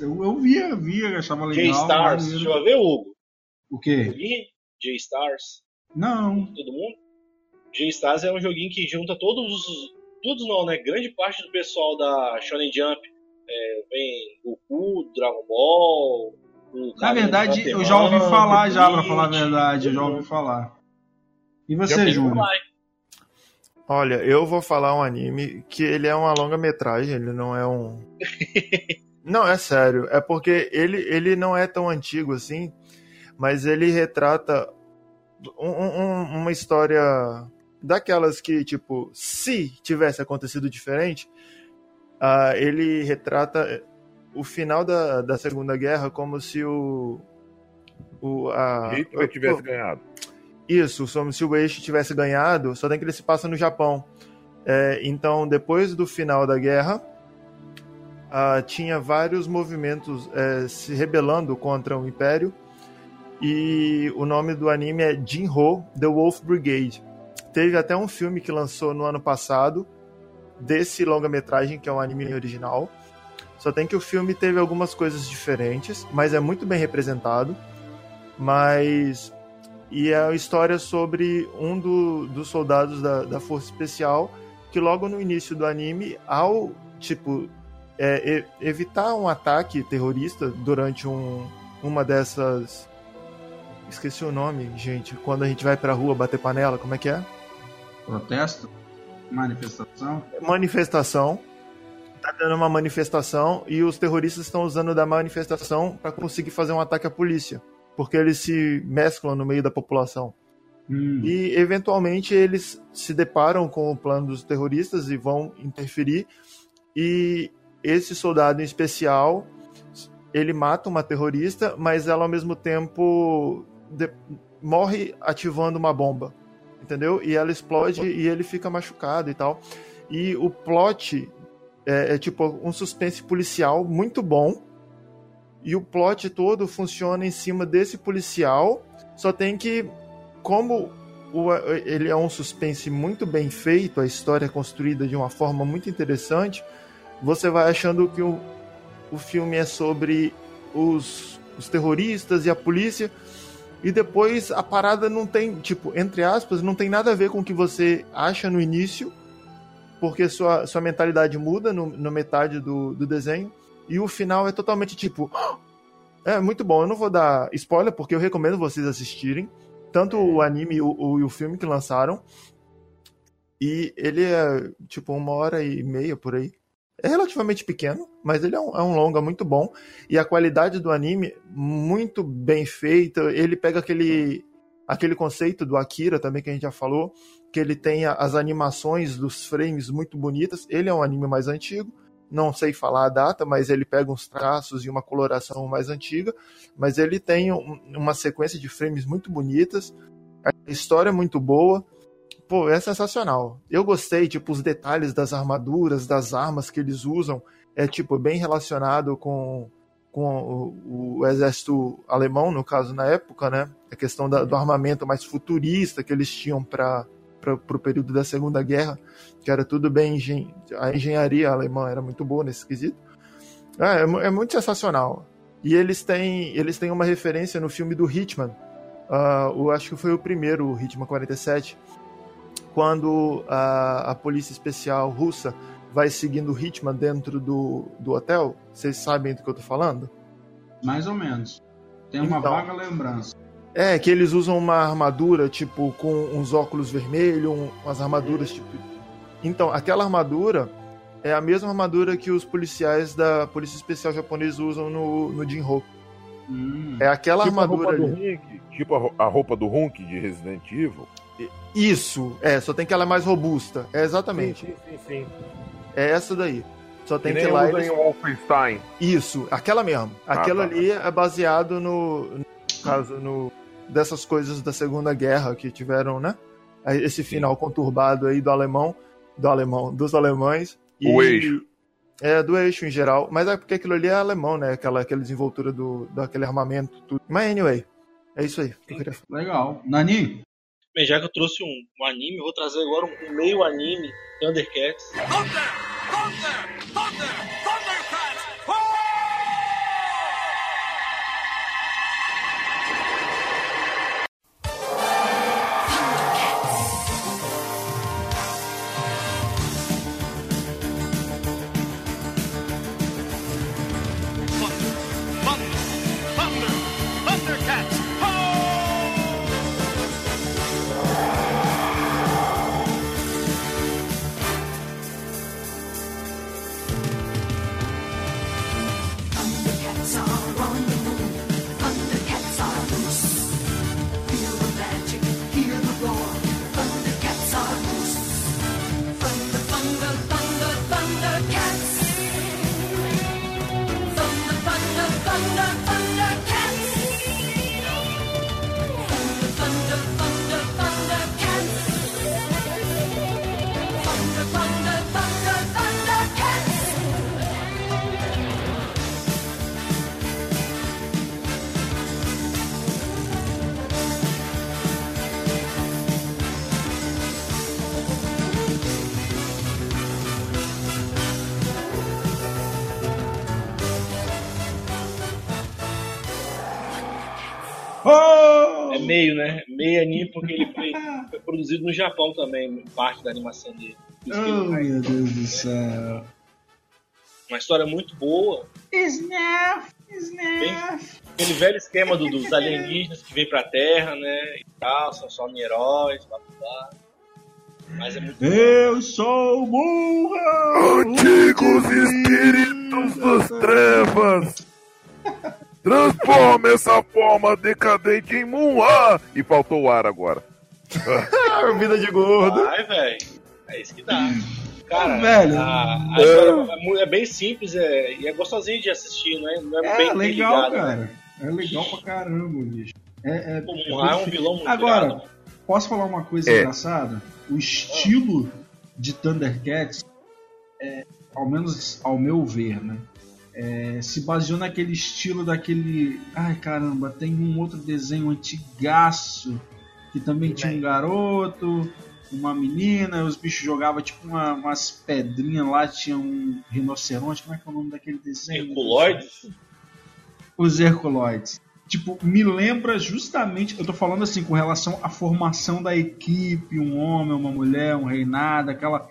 Eu, eu, via, via, achava legal. J-Stars, maneiro. deixa eu ver, Hugo. O quê? J-Stars. Não. Todo mundo? J-Stars é um joguinho que junta todos os. Todos não, né? Grande parte do pessoal da Shonen Jump. É, vem Goku, Dragon Ball. Na verdade, Hunter eu já ouvi falar já, pra falar a verdade. Eu já ouvi falar. E você, Júnior? Olha, eu vou falar um anime que ele é uma longa-metragem, ele não é um. não, é sério. É porque ele, ele não é tão antigo assim, mas ele retrata um- um- uma história daquelas que, tipo, se tivesse acontecido diferente, ah, ele retrata o final da, da Segunda Guerra como se o. o a, Hitler tivesse pô, ganhado. isso, como se o Eixo tivesse ganhado, só tem que ele se passa no Japão. É, então, depois do final da guerra, ah, tinha vários movimentos é, se rebelando contra o Império. E o nome do anime é Jinho The Wolf Brigade. Teve até um filme que lançou no ano passado desse longa-metragem, que é um anime original. Só tem que o filme teve algumas coisas diferentes, mas é muito bem representado. Mas e é a história sobre um do- dos soldados da, da Força Especial que logo no início do anime, ao tipo é, evitar um ataque terrorista durante um, uma dessas esqueci o nome, gente, quando a gente vai pra rua bater panela, como é que é? Protesto? Manifestação? Manifestação. Tá tendo uma manifestação e os terroristas estão usando da manifestação para conseguir fazer um ataque à polícia, porque eles se mesclam no meio da população. Hum. E eventualmente eles se deparam com o plano dos terroristas e vão interferir. E esse soldado em especial, ele mata uma terrorista, mas ela ao mesmo tempo de- morre ativando uma bomba, entendeu? E ela explode e ele fica machucado e tal. E o plot é, é tipo um suspense policial muito bom. E o plot todo funciona em cima desse policial. Só tem que como o- ele é um suspense muito bem feito, a história é construída de uma forma muito interessante, você vai achando que o, o filme é sobre os, os terroristas e a polícia, e depois a parada não tem, tipo, entre aspas, não tem nada a ver com o que você acha no início, porque sua, sua mentalidade muda no, no metade do, do desenho, e o final é totalmente tipo. É muito bom, eu não vou dar spoiler, porque eu recomendo vocês assistirem tanto o anime e o, o- e o filme que lançaram. E ele é tipo uma hora e meia por aí. É relativamente pequeno, mas ele é um, é um longa muito bom. E a qualidade do anime, muito bem feita. Ele pega aquele, aquele conceito do Akira também, que a gente já falou, que ele tem as animações dos frames muito bonitas. Ele é um anime mais antigo, não sei falar a data, mas ele pega uns traços e uma coloração mais antiga. Mas ele tem um- uma sequência de frames muito bonitas. A história é muito boa. Pô, é sensacional. Eu gostei, tipo, os detalhes das armaduras, das armas que eles usam. É, tipo, bem relacionado com, com o, o exército alemão, no caso, na época, né? A questão da- do armamento mais futurista que eles tinham para o período da Segunda Guerra, que era tudo bem. engen- A engenharia alemã era muito boa nesse quesito. É, é, mu- é muito sensacional. E eles têm, eles têm uma referência no filme do Hitman. Ah, o, acho que foi o primeiro, o Hitman 47, quando a, a polícia especial russa vai seguindo o Hitman dentro do, do hotel. Vocês sabem do que eu tô falando? Mais ou menos. Tem uma Então. vaga lembrança. É, que eles usam uma armadura, tipo, com uns óculos vermelhos, um- umas armaduras, tipo. Então, aquela armadura é a mesma armadura que os policiais da Polícia Especial Japonesa usam no, no Jinho. Hum. É aquela tipo armadura a roupa ali. do Hulk, tipo a a roupa do Hulk de Resident Evil. Isso, é, só tem que ela é mais robusta. É exatamente. Sim, sim, sim. É essa daí. Só tem que que, nem lá usa eles... em Wolfenstein. Isso, aquela mesmo. Ah, Aquela tá. ali é baseado no, no caso no dessas coisas da Segunda Guerra que tiveram, né? Esse final conturbado aí do alemão, do alemão, dos alemães. O eixo. É, do eixo em geral. Mas é porque aquilo ali é alemão, né? Aquela, aquela desenvoltura do, daquele armamento, tudo. Mas anyway, é isso aí que eu queria falar. Legal. Nani? Bem, já que eu trouxe um, um anime, vou trazer agora um, meio anime, Thundercats. Thunder! Thunder! Thunder! Thundercats! Meio, né? Meio anime porque ele foi, foi produzido no Japão também, parte da animação dele. Oh, meu Deus do céu. Uma história muito boa. Snap, snap. Aquele velho esquema do- dos alienígenas que vêm pra Terra, né? E tal, são só heróis, blá blá blá. Mas é muito Eu sou burra! Antigos espíritos das trevas! Transforma essa forma decadente em Munra! E faltou o ar agora. Vida de gordo. Vai, velho. É isso que dá. Cara, Ah, velho. A, a é mu- é bem simples é, e é gostosinho de assistir, não é, não é, É bem legal, interligado, né? cara. É legal pra caramba, bicho. É, é, Pô, é é um vilão muito Agora, irado. posso falar uma coisa É. engraçada? O estilo de Thundercats, é, ao menos ao meu ver, né? É, se baseou naquele estilo daquele. Ai caramba, tem um outro desenho antigaço que também tinha um garoto, uma menina, os bichos jogavam tipo uma- umas pedrinhas lá, tinha um rinoceronte. Como é que é o nome daquele desenho? Herculoides? Os Herculoides. Tipo, me lembra justamente, eu tô falando assim, com relação à formação da equipe, um homem, uma mulher, um reinado, aquela.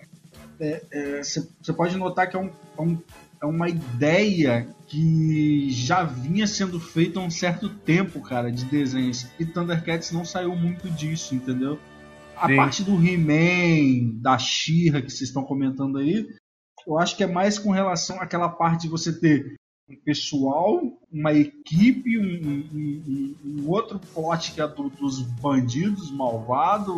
Você pode notar que é, um, é, um- é uma ideia que já vinha sendo feita há um certo tempo, cara, de desenhos. E Thundercats não saiu muito disso, entendeu? A Sim. parte do He-Man, da She-Ra que vocês estão comentando aí, eu acho que é mais com relação àquela parte de você ter um pessoal, uma equipe, um, um- um- outro plot que é do- dos bandidos malvados,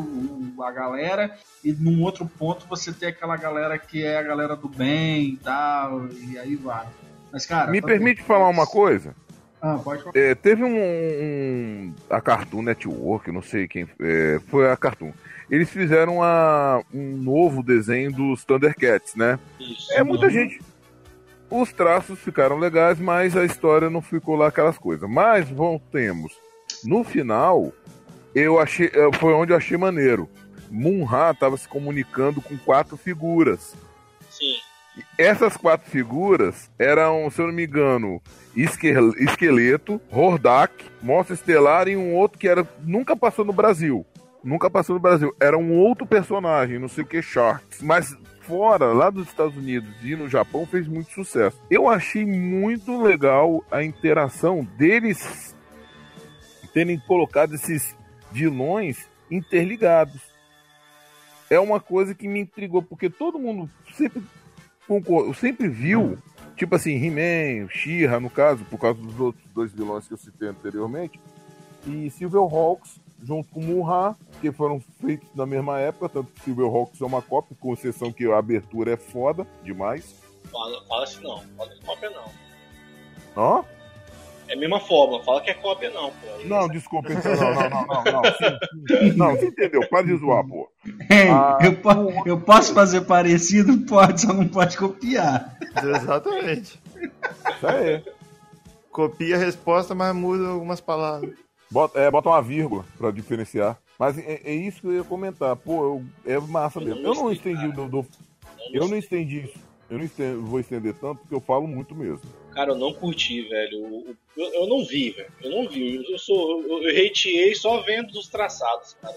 a galera, e num outro ponto você tem aquela galera que é a galera do bem e tal, e aí vai. Mas, cara. Me tá- permite falar uma coisa? Ah, pode falar. É, teve um, um- A Cartoon Network, não sei quem. é, foi a Cartoon. Eles fizeram a- um novo desenho dos Thundercats, né? Isso. É muita gente. Os traços ficaram legais, mas a história não ficou lá aquelas coisas. Mas voltemos. No final, eu achei. eh, Foi onde eu achei maneiro. Munra estava se comunicando com quatro figuras. Sim. Essas quatro figuras eram, se eu não me engano, Esquel- Esqueleto, Hordak, Monstro Estelar e um outro que era nunca passou no Brasil. Nunca passou no Brasil. Era um outro personagem, não sei o que, Sharks. Mas fora, lá dos Estados Unidos e no Japão, fez muito sucesso. Eu achei muito legal a interação deles terem colocado esses vilões interligados. É uma coisa que me intrigou, porque todo mundo sempre concor- sempre viu, tipo assim, He-Man, She-Ra, no caso, por causa dos outros dois vilões que eu citei anteriormente, e Silverhawks, junto com Munra, que foram feitos na mesma época, tanto que Silverhawks é uma cópia, com exceção que a abertura é foda demais. Fala, fala assim não, fala que é cópia não. Ó? É a mesma forma, fala que é cópia não, pô. Não, desculpa, então, não, não, não, não, não, sim, sim. não, você entendeu, para de zoar, pô. Ei, Ah, eu, po- eu posso fazer parecido? Pode, só não pode copiar. Exatamente. Isso aí. Copia a resposta, mas muda algumas palavras. Bota, é, bota uma vírgula pra diferenciar. Mas é, é isso que eu ia comentar. Pô, eu, é massa mesmo. Eu não estendi do, do- Eu não estendi isso. Eu não estendi- vou estender tanto porque eu falo muito mesmo. Cara, eu não curti, velho. Eu, eu não vi, velho. Eu não vi. Eu, sou, eu, eu hateei só vendo os traçados, cara.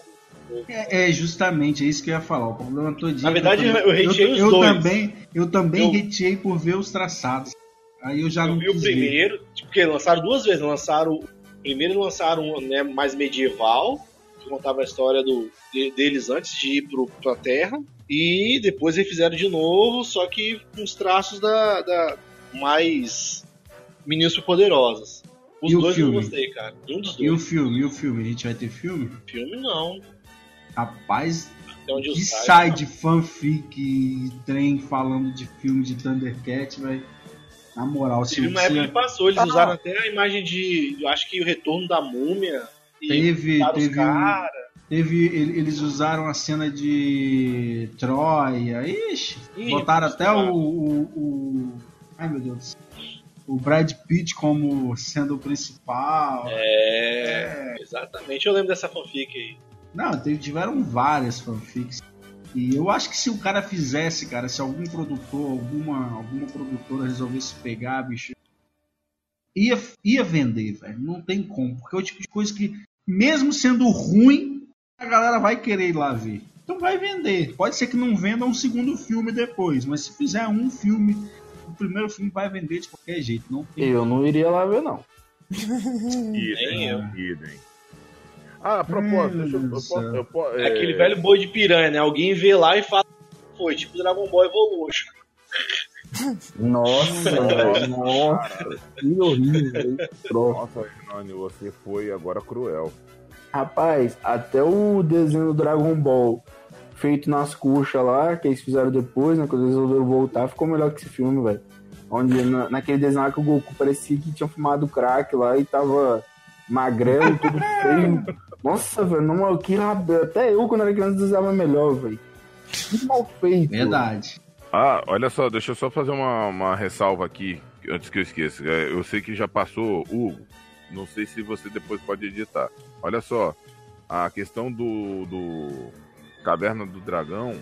Eu- É, é justamente é isso que eu ia falar. O problema todinho. Na verdade, é que eu hateei os eu dois. também, eu também Eu- hateei por ver os traçados. Aí eu já Eu não vi o quis ver. primeiro, tipo, porque lançaram duas vezes. Lançaram. Primeiro lançaram um né, mais medieval, que contava a história do, de- deles antes de ir pro, pra Terra. E depois eles fizeram de novo, só que com os traços da, da mais meninos poderosos. Os E o dois filme? eu gostei, cara. Um dos E o dois. filme? E o filme? A gente vai ter filme? Filme não. Rapaz, Até onde que sai não. de fanfic e trem falando de filme de Thundercat, vai. Na moral, se Teve uma época que passou, eles Ah. usaram até a imagem de. Eu acho que o retorno da múmia. Teve, teve, um- cara. teve, ele- eles usaram a cena de Troia, ixi, Ih, botaram até o, o, o- ai meu Deus, o Brad Pitt como sendo o principal. É, exatamente. Eu lembro dessa fanfic aí. Não, tiveram várias fanfics. E eu acho que se o cara fizesse, cara, se algum produtor, alguma, alguma produtora resolvesse pegar, bicho, ia, ia vender, velho. Não tem como. Porque é o tipo de coisa que, mesmo sendo ruim, a galera vai querer ir lá ver. Então vai vender. Pode ser que não venda um segundo filme depois, mas se fizer um filme, o primeiro filme vai vender de qualquer jeito. Não tem Eu não iria lá ver, não. Nem eu. Idem. Ah, a propósito, deixa eu, eu eu posso- É aquele velho boi de piranha, né? Alguém vê lá e fala. Foi, tipo Dragon Ball Evolution. Nossa, velho. Nossa, que horrível. Nossa, Hernani, você foi agora cruel. Rapaz, até o desenho do Dragon Ball feito nas coxas lá, que eles fizeram depois, né? Quando eles resolveram voltar, ficou melhor que esse filme, velho. Onde na- naquele desenho lá que o Goku parecia que tinha fumado crack lá e tava magrelo, tudo feio. Nossa, velho, não, que rab- até eu quando era criança desenhava melhor, velho. Que mal feito. Verdade. Ah, olha só, deixa eu só fazer uma, uma ressalva aqui, antes que eu esqueça. É, Eu sei que já passou, Hugo, não sei se você depois pode editar. Olha só, a questão do, do Caverna do Dragão,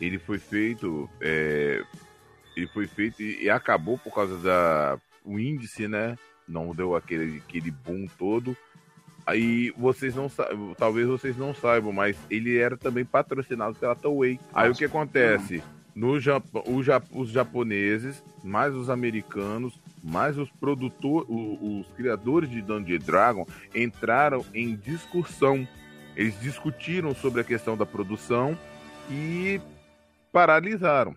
ele foi feito, é, ele foi feito e, e acabou por causa da o índice, né? Não deu aquele, aquele boom todo. Aí vocês não sabem, talvez vocês não saibam, mas ele era também patrocinado pela Toei. Aí o que acontece? No Japão, os japoneses, mais os americanos, mais os produtores, os criadores de Dungeon Dragon entraram em discussão. Eles discutiram sobre a questão da produção e paralisaram.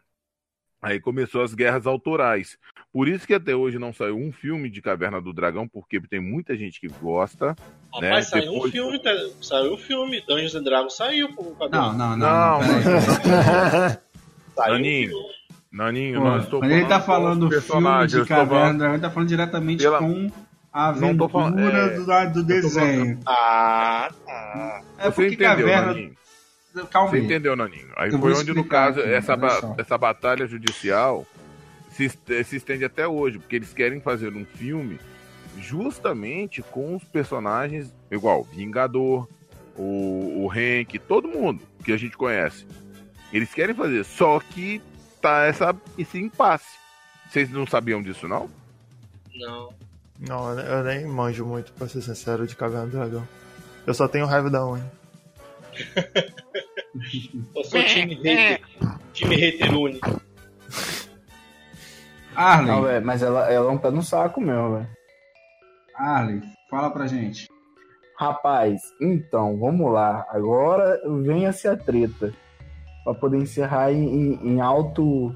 Aí começou as guerras autorais. Por isso que até hoje não saiu um filme de Caverna do Dragão, porque tem muita gente que gosta. né? Rapaz, saiu um Depois- filme, tá? saiu um filme, Dungeons and Dragons saiu com o cabelo. Não, não, não. Não, não. Saiu um Naninho. Naninho, Pô, não estou Quando ele tá falando filme de Caverna, falando- do Dragão, ele tá falando diretamente Pela- com a Não tô falando- aventura é, do, do desenho. Ah, tá. É Você porque entendeu, Caverna. Naninho? Calma Você aí. entendeu, Naninho? Aí Eu foi onde, no explicar caso, aqui, essa, ba- essa batalha judicial se, est- se estende até hoje, porque eles querem fazer um filme justamente com os personagens igual Vingador, o, o Hank, todo mundo que a gente conhece. Eles querem fazer, só que tá essa, esse impasse. Vocês não sabiam disso, não? Não. Não, eu ne- eu nem manjo muito, pra ser sincero, de Caverna do Dragão. Eu só tenho raiva da unha. Eu sou time hater. Time haterune. Arley, Não, velho, mas ela, ela é um pé no saco mesmo, velho. Arley, fala pra gente. Rapaz, então, vamos lá. Agora venha-se a treta. Pra poder encerrar em, em- em alto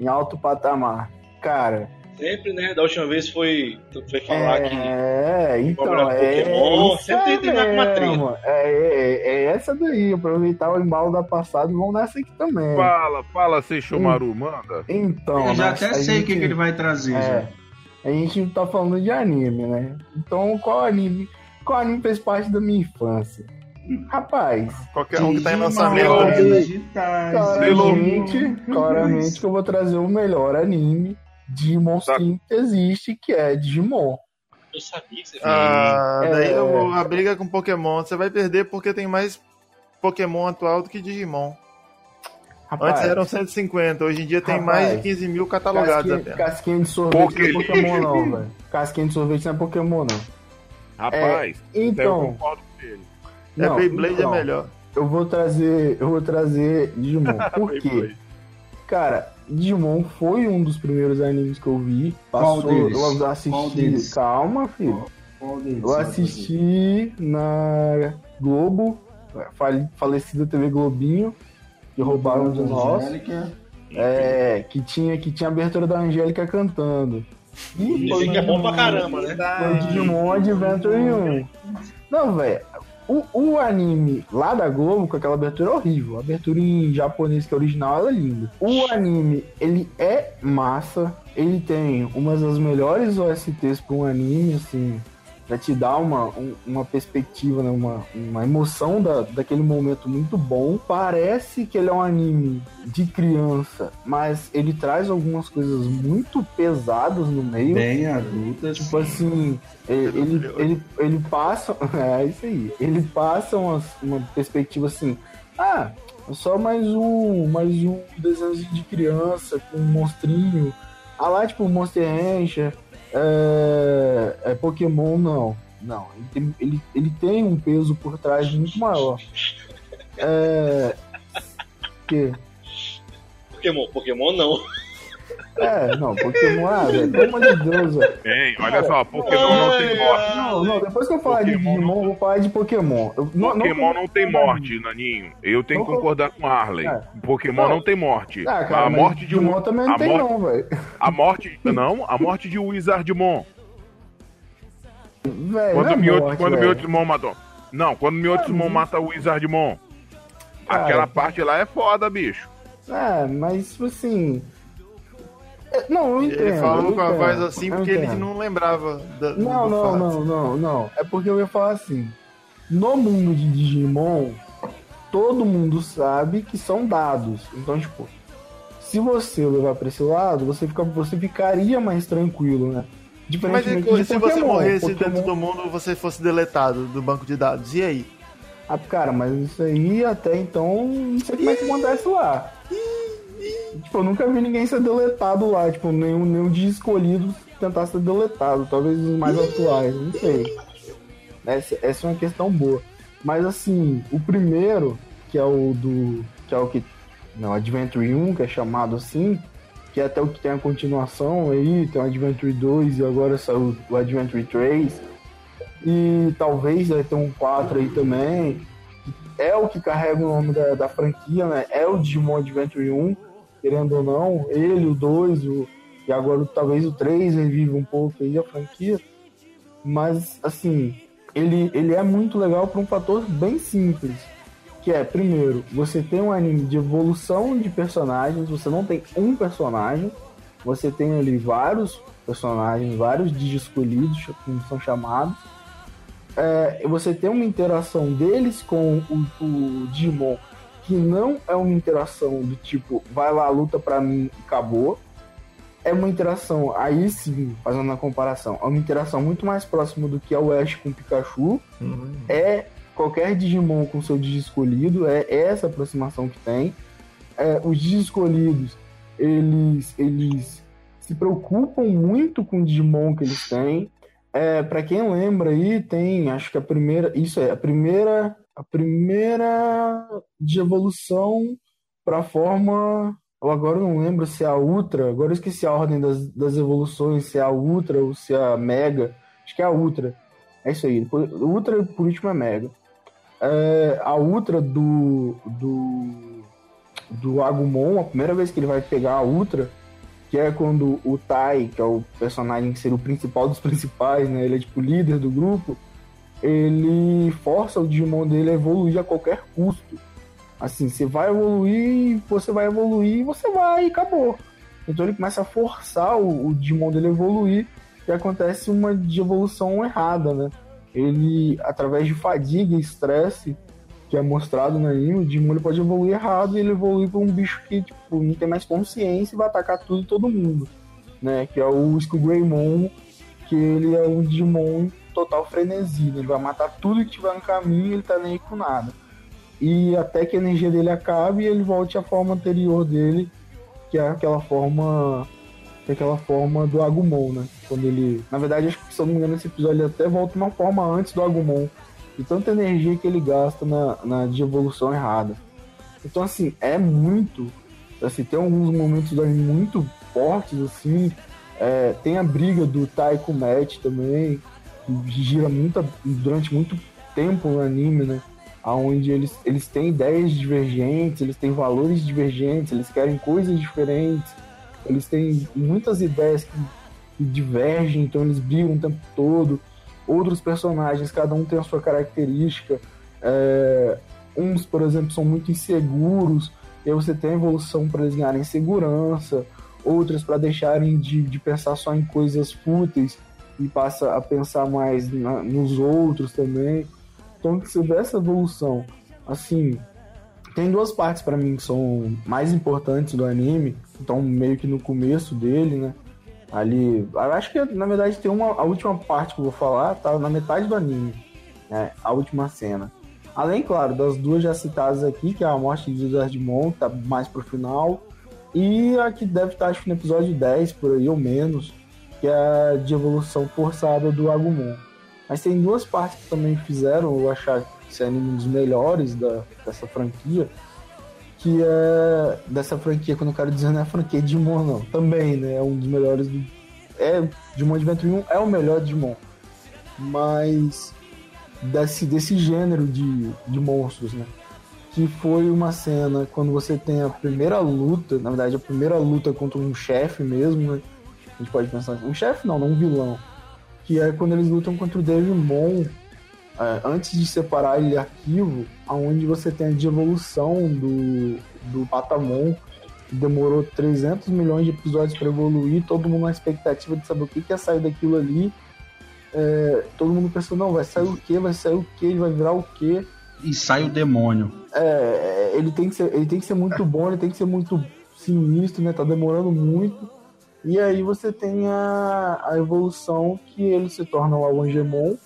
em alto patamar. Cara, Sempre, né? Da última vez foi, tu foi falar que. é, então, é, Pokémon, sempre é tem uma- treta. mesmo. É, é, é essa daí, aproveitar o embalo da passada e vão nessa aqui também. Fala, fala, Seixomaru, manda. Então, Eu já né, até sei o que, que ele vai trazer. É, já. a gente tá falando de anime, né? Então, qual anime, qual anime fez parte da minha infância? Rapaz, Qualquer um que tá em lançamento claramente, claramente que eu vou trazer o melhor anime de monstrinho que existe, que é Digimon. Eu sabia que você Ah, daí É. eu- a briga com Pokémon. Você vai perder porque tem mais Pokémon atual do que Digimon. Rapaz, Antes eram 150, hoje em dia tem Rapaz, mais de 15 mil catalogados casquinha, apenas. casquinha de sorvete não é Poké Pokémon não, velho. Casquinha de sorvete não é Pokémon não. Rapaz, eu Então, concordo com ele. É, não, Beyblade então, é melhor. Eu vou trazer, eu vou trazer Digimon. Por quê? Cara, Digimon foi um dos primeiros animes que eu vi. Qual Passou, deles? eu Qual assisti. deles? Calma, filho. Qual deles? Eu assisti na Globo, fale- falecida TV Globinho, que roubaram de nós. É, que tinha, que tinha a abertura da Angélica cantando. E Dizem que é bom pra caramba, né? Foi Digimon Adventure 1. Não, velho. O, o anime lá da Globo, com aquela abertura horrível. A abertura em japonês, que é original, ela é linda. O anime, ele é massa. Ele tem umas das melhores OSTs para um anime, assim. Pra te dar uma, um- uma perspectiva, né? uma, uma emoção da, daquele momento muito bom. Parece que ele é um anime de criança, mas ele traz algumas coisas muito pesadas no meio. Bem adultas. Tipo assim, ele, ele, ele, ele passa. É isso aí. Ele passa uma, uma perspectiva assim. Ah, é só mais um. Mais um desenho de criança com um monstrinho. Ah lá, tipo, Monster Rancher. É, é Pokémon, não. Não, ele tem, ele, ele tem um peso por trás muito maior. É. Pokémon, Pokémon não. É, não, Pokémon, ah, velho, pelo amor de Deus, velho. Hein, olha só, Pokémon não tem morte. Não, não, depois que eu falar de Pokémon Digimon, eu vou falar de Pokémon. Eu, não, Pokémon não tem morte, Naninho. Eu tenho que concordar com Harley. É. Pokémon não tem morte. Ah, cara, a morte de um. Digimon também não a tem, morte- não, velho. A morte. Não, a morte de Wizardmon. Velho, Quando não é quando o velho. Mewtwo matou. Não, quando o Mewtwo mata o Wizardmon. Cara. Aquela parte lá é foda, bicho. É, mas tipo assim. Não, eu entendo. Ele falou com a voz assim porque ele não lembrava da, Não, do não, não, não, não. É porque eu ia falar assim. No mundo de Digimon, todo mundo sabe que são dados. Então, tipo, se você levar pra esse lado, você, fica, você ficaria mais tranquilo, né? Mas e se você Pokémon. morresse Pokémon- dentro do mundo você fosse deletado do banco de dados? E aí? Ah, cara, mas isso aí até então não sei como é que acontece lá. Tipo, eu nunca vi ninguém ser deletado lá, tipo, nenhum, nenhum dia escolhido tentar ser deletado, talvez os mais atuais, não sei. Essa, essa é uma questão boa. Mas assim, o primeiro, que é o do. que é o que. Não, Adventure 1, que é chamado assim, que é até o que tem a continuação aí, tem o Adventure 2 e agora saiu o Adventure 3. E talvez vai ter um 4 aí também. É o que carrega o nome da, da franquia, né? É o Digimon Adventure 1, querendo ou não. Ele, o 2, o, e agora talvez o 3 revive um pouco aí a franquia. Mas, assim, ele, ele é muito legal por um fator bem simples. Que é, primeiro, você tem um anime de evolução de personagens, você não tem um personagem, você tem ali vários personagens, vários escolhidos, como são chamados. É, você tem uma interação deles com o, o Digimon que não é uma interação do tipo, vai lá, luta pra mim e acabou. É uma interação, aí sim, fazendo a comparação, é uma interação muito mais próxima do que o Ash com o Pikachu. É qualquer Digimon com seu Digi escolhido, é essa aproximação que tem. É, os Digi escolhidos, eles, eles se preocupam muito com o Digimon que eles têm. É, para quem lembra aí, tem, acho que a primeira, isso é, a primeira, a primeira de evolução para forma, eu agora não lembro se é a Ultra, agora eu esqueci a ordem das, das evoluções, se é a Ultra ou se é a Mega, acho que é a Ultra. É isso aí, Ultra por último é Mega. É, a Ultra do, do, do Agumon, a primeira vez que ele vai pegar a Ultra, que é quando o Tai, que é o personagem que seria o principal dos principais, né? Ele é tipo líder do grupo. Ele força o Digimon dele a evoluir a qualquer custo. Assim, você vai evoluir, você vai evoluir você vai e acabou. Então ele começa a forçar o, o Digimon dele a evoluir e acontece uma evolução errada, né? Ele, através de fadiga e estresse, que é mostrado no anime, o Digimon pode evoluir errado e ele evolui para um bicho que tipo, não tem mais consciência e vai atacar tudo e todo mundo, né? Que é o Skullgreymon, que ele é um Digimon total frenesi, né? ele vai matar tudo que tiver no caminho ele tá nem aí com nada. E até que a energia dele acabe e ele volte à forma anterior dele, que é aquela forma que é aquela forma do Agumon, né? Quando ele, na verdade, acho que se eu não me engano, esse episódio ele até volta uma forma antes do Agumon, de tanta energia que ele gasta na, na de evolução errada. Então, assim, é muito. Assim, tem alguns momentos muito fortes, assim. É, tem a briga do Tai com o Matt também, gira muita, durante muito tempo no anime, né? Onde eles, eles têm ideias divergentes, eles têm valores divergentes, eles querem coisas diferentes, eles têm muitas ideias que, que divergem, então eles brigam o tempo todo outros personagens, cada um tem a sua característica. É, uns, por exemplo, são muito inseguros, e aí você tem a evolução para eles ganharem segurança, outras para deixarem de, de pensar só em coisas fúteis e passa a pensar mais na, nos outros também. Então, que você vê essa evolução, assim, tem duas partes para mim que são mais importantes do anime, então meio que no começo dele, né? ali. Acho que na verdade tem uma. A última parte que eu vou falar tá na metade do anime. Né? A última cena. Além, claro, das duas já citadas aqui, que é a morte de Zardmon, que tá mais pro final. E a que deve estar, acho que no episódio 10, por aí, ou menos. Que é a de evolução forçada do Agumon. Mas tem duas partes que também fizeram eu achar esse anime um dos melhores da, dessa franquia, que é dessa franquia, quando eu quero dizer não é a franquia Digimon, não. Também, né? É um dos melhores do. É, Digimon Adventure 1 é o melhor Digimon. Mas desse, desse gênero de, de monstros, né? Que foi uma cena quando você tem a primeira luta, na verdade a primeira luta contra um chefe mesmo, né? A gente pode pensar um chefe não, não um vilão. Que é quando eles lutam contra o Devimon é, antes de separar ele arquivo, aonde você tem a de evolução do, do Patamon, que demorou 300 milhões de episódios para evoluir, todo mundo na expectativa de saber o que, que ia sair daquilo ali. É, todo mundo pensou, não, vai sair o que, vai sair o que, ele vai virar o que. E sai o demônio. É, ele tem, que ser, ele tem que ser muito bom, ele tem que ser muito sinistro, né? Tá demorando muito. E aí você tem a, a evolução que ele se torna o Awangemon,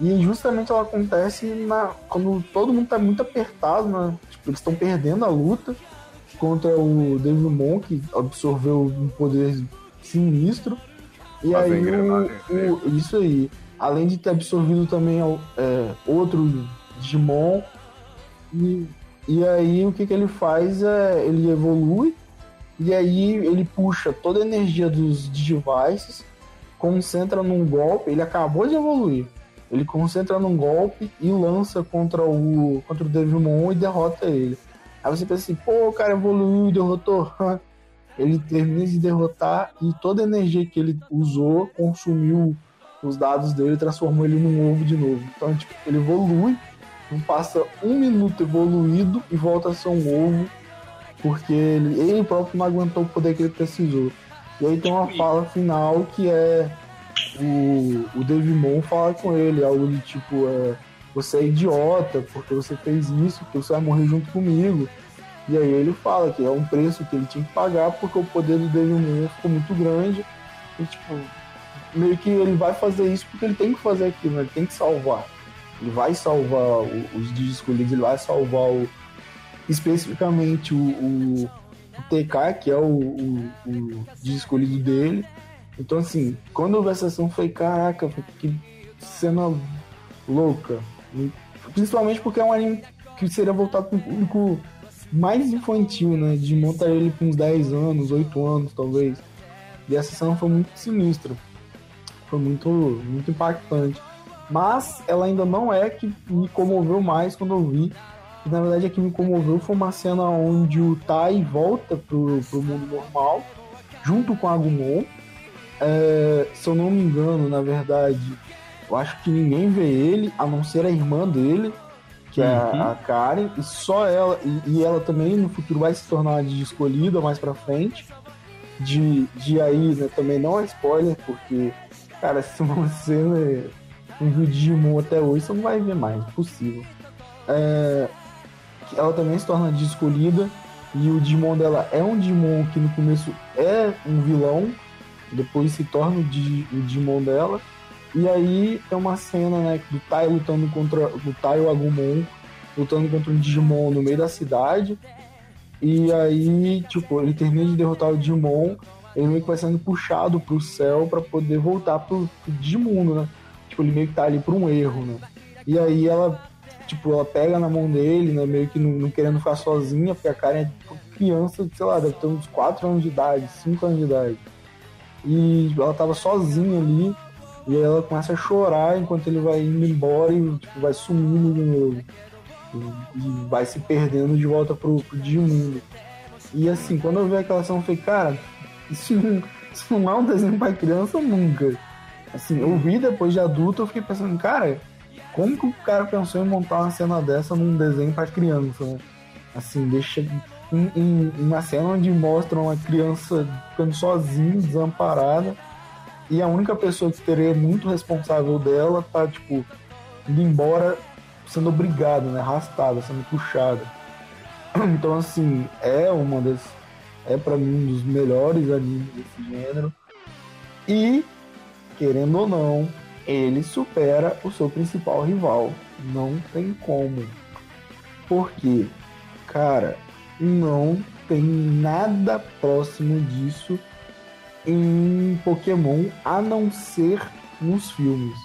e justamente ela acontece na, quando todo mundo tá muito apertado, né? Tipo, eles estão perdendo a luta contra o Devimon, que absorveu um poder sinistro. E Mas aí, o, engrenagem, o- isso aí. Além de ter absorvido também é, outro Digimon. E, e aí, o que, que ele faz é. Ele evolui. E aí, ele puxa toda a energia dos Digivices, concentra num golpe. Ele acabou de evoluir. Ele concentra num golpe e lança contra o contra o Devimon e derrota ele. Aí você pensa assim, pô, o cara evoluiu e derrotou. ele termina de derrotar e toda a energia que ele usou consumiu os dados dele e transformou ele num ovo de novo. Então, tipo, ele evolui, passa um minuto evoluído e volta a ser um ovo, porque ele, ele próprio não aguentou o poder que ele precisou. E aí tem uma fala final que é o, o Devimon fala com ele, algo de tipo, é, você é idiota porque você fez isso, porque você vai morrer junto comigo. E aí ele fala que é um preço que ele tinha que pagar porque o poder do Devimon ficou muito grande. E tipo, meio que ele vai fazer isso porque ele tem que fazer aquilo, né? ele tem que salvar. Ele vai salvar os Digis escolhidos, ele vai salvar o, especificamente o, o, TK, que é o, o, o escolhido dele. Então, assim, quando eu vi essa ação, falei, caraca, que cena louca. Principalmente porque é um anime que seria voltado para um público mais infantil, né? De montar ele com uns 10 anos, 8 anos, talvez. E essa cena foi muito sinistra. Foi muito, muito impactante. Mas ela ainda não é que me comoveu mais quando eu vi. E, na verdade, a que me comoveu foi uma cena onde o Tai volta pro, pro mundo normal, junto com a Agumon. É, se eu não me engano, na verdade, eu acho que ninguém vê ele, a não ser a irmã dele, que é Uhum. a, a Karen, e só ela, e, e ela também no futuro vai se tornar uma Digi escolhida mais pra frente. De, de aí, né, também não é spoiler, porque, cara, se você né, não viu Digimon até hoje, você não vai ver mais, impossível. É, que ela também se torna Digi escolhida, e o Digimon dela é um Digimon que no começo é um vilão, depois se torna o, o Digimon dela. E aí tem uma cena, né, do Tai lutando contra. Do Tai o Agumon lutando contra um Digimon no meio da cidade. E aí, tipo, ele termina de derrotar o Digimon, ele meio que vai sendo puxado pro céu pra poder voltar pro, pro Digimundo, né? Tipo, ele meio que tá ali por um erro, né? E aí ela, tipo, ela pega na mão dele, né? Meio que não, não querendo ficar sozinha, porque a cara é tipo, criança, sei lá, deve ter uns 4 anos de idade, 5 anos de idade. E ela tava sozinha ali, e aí ela começa a chorar enquanto ele vai indo embora e tipo, vai sumindo de novo. E, e vai se perdendo de volta pro, pro Digimundo. E assim, quando eu vi aquela cena, eu falei, cara, isso não, isso não é um desenho pra criança nunca. Assim, eu vi depois de adulto, eu fiquei pensando, cara, como que o cara pensou em montar uma cena dessa num desenho pra criança, né? Assim, deixa em, em- uma cena onde mostra uma criança ficando sozinha, desamparada, e a única pessoa que teria muito responsável dela tá, tipo, indo embora sendo obrigada, né? Arrastada, sendo puxada. Então, assim, é uma das. É pra mim um dos melhores animes desse gênero. E, querendo ou não, ele supera o seu principal rival. Não tem como. Porque, cara, não tem nada próximo disso em Pokémon, a não ser nos filmes.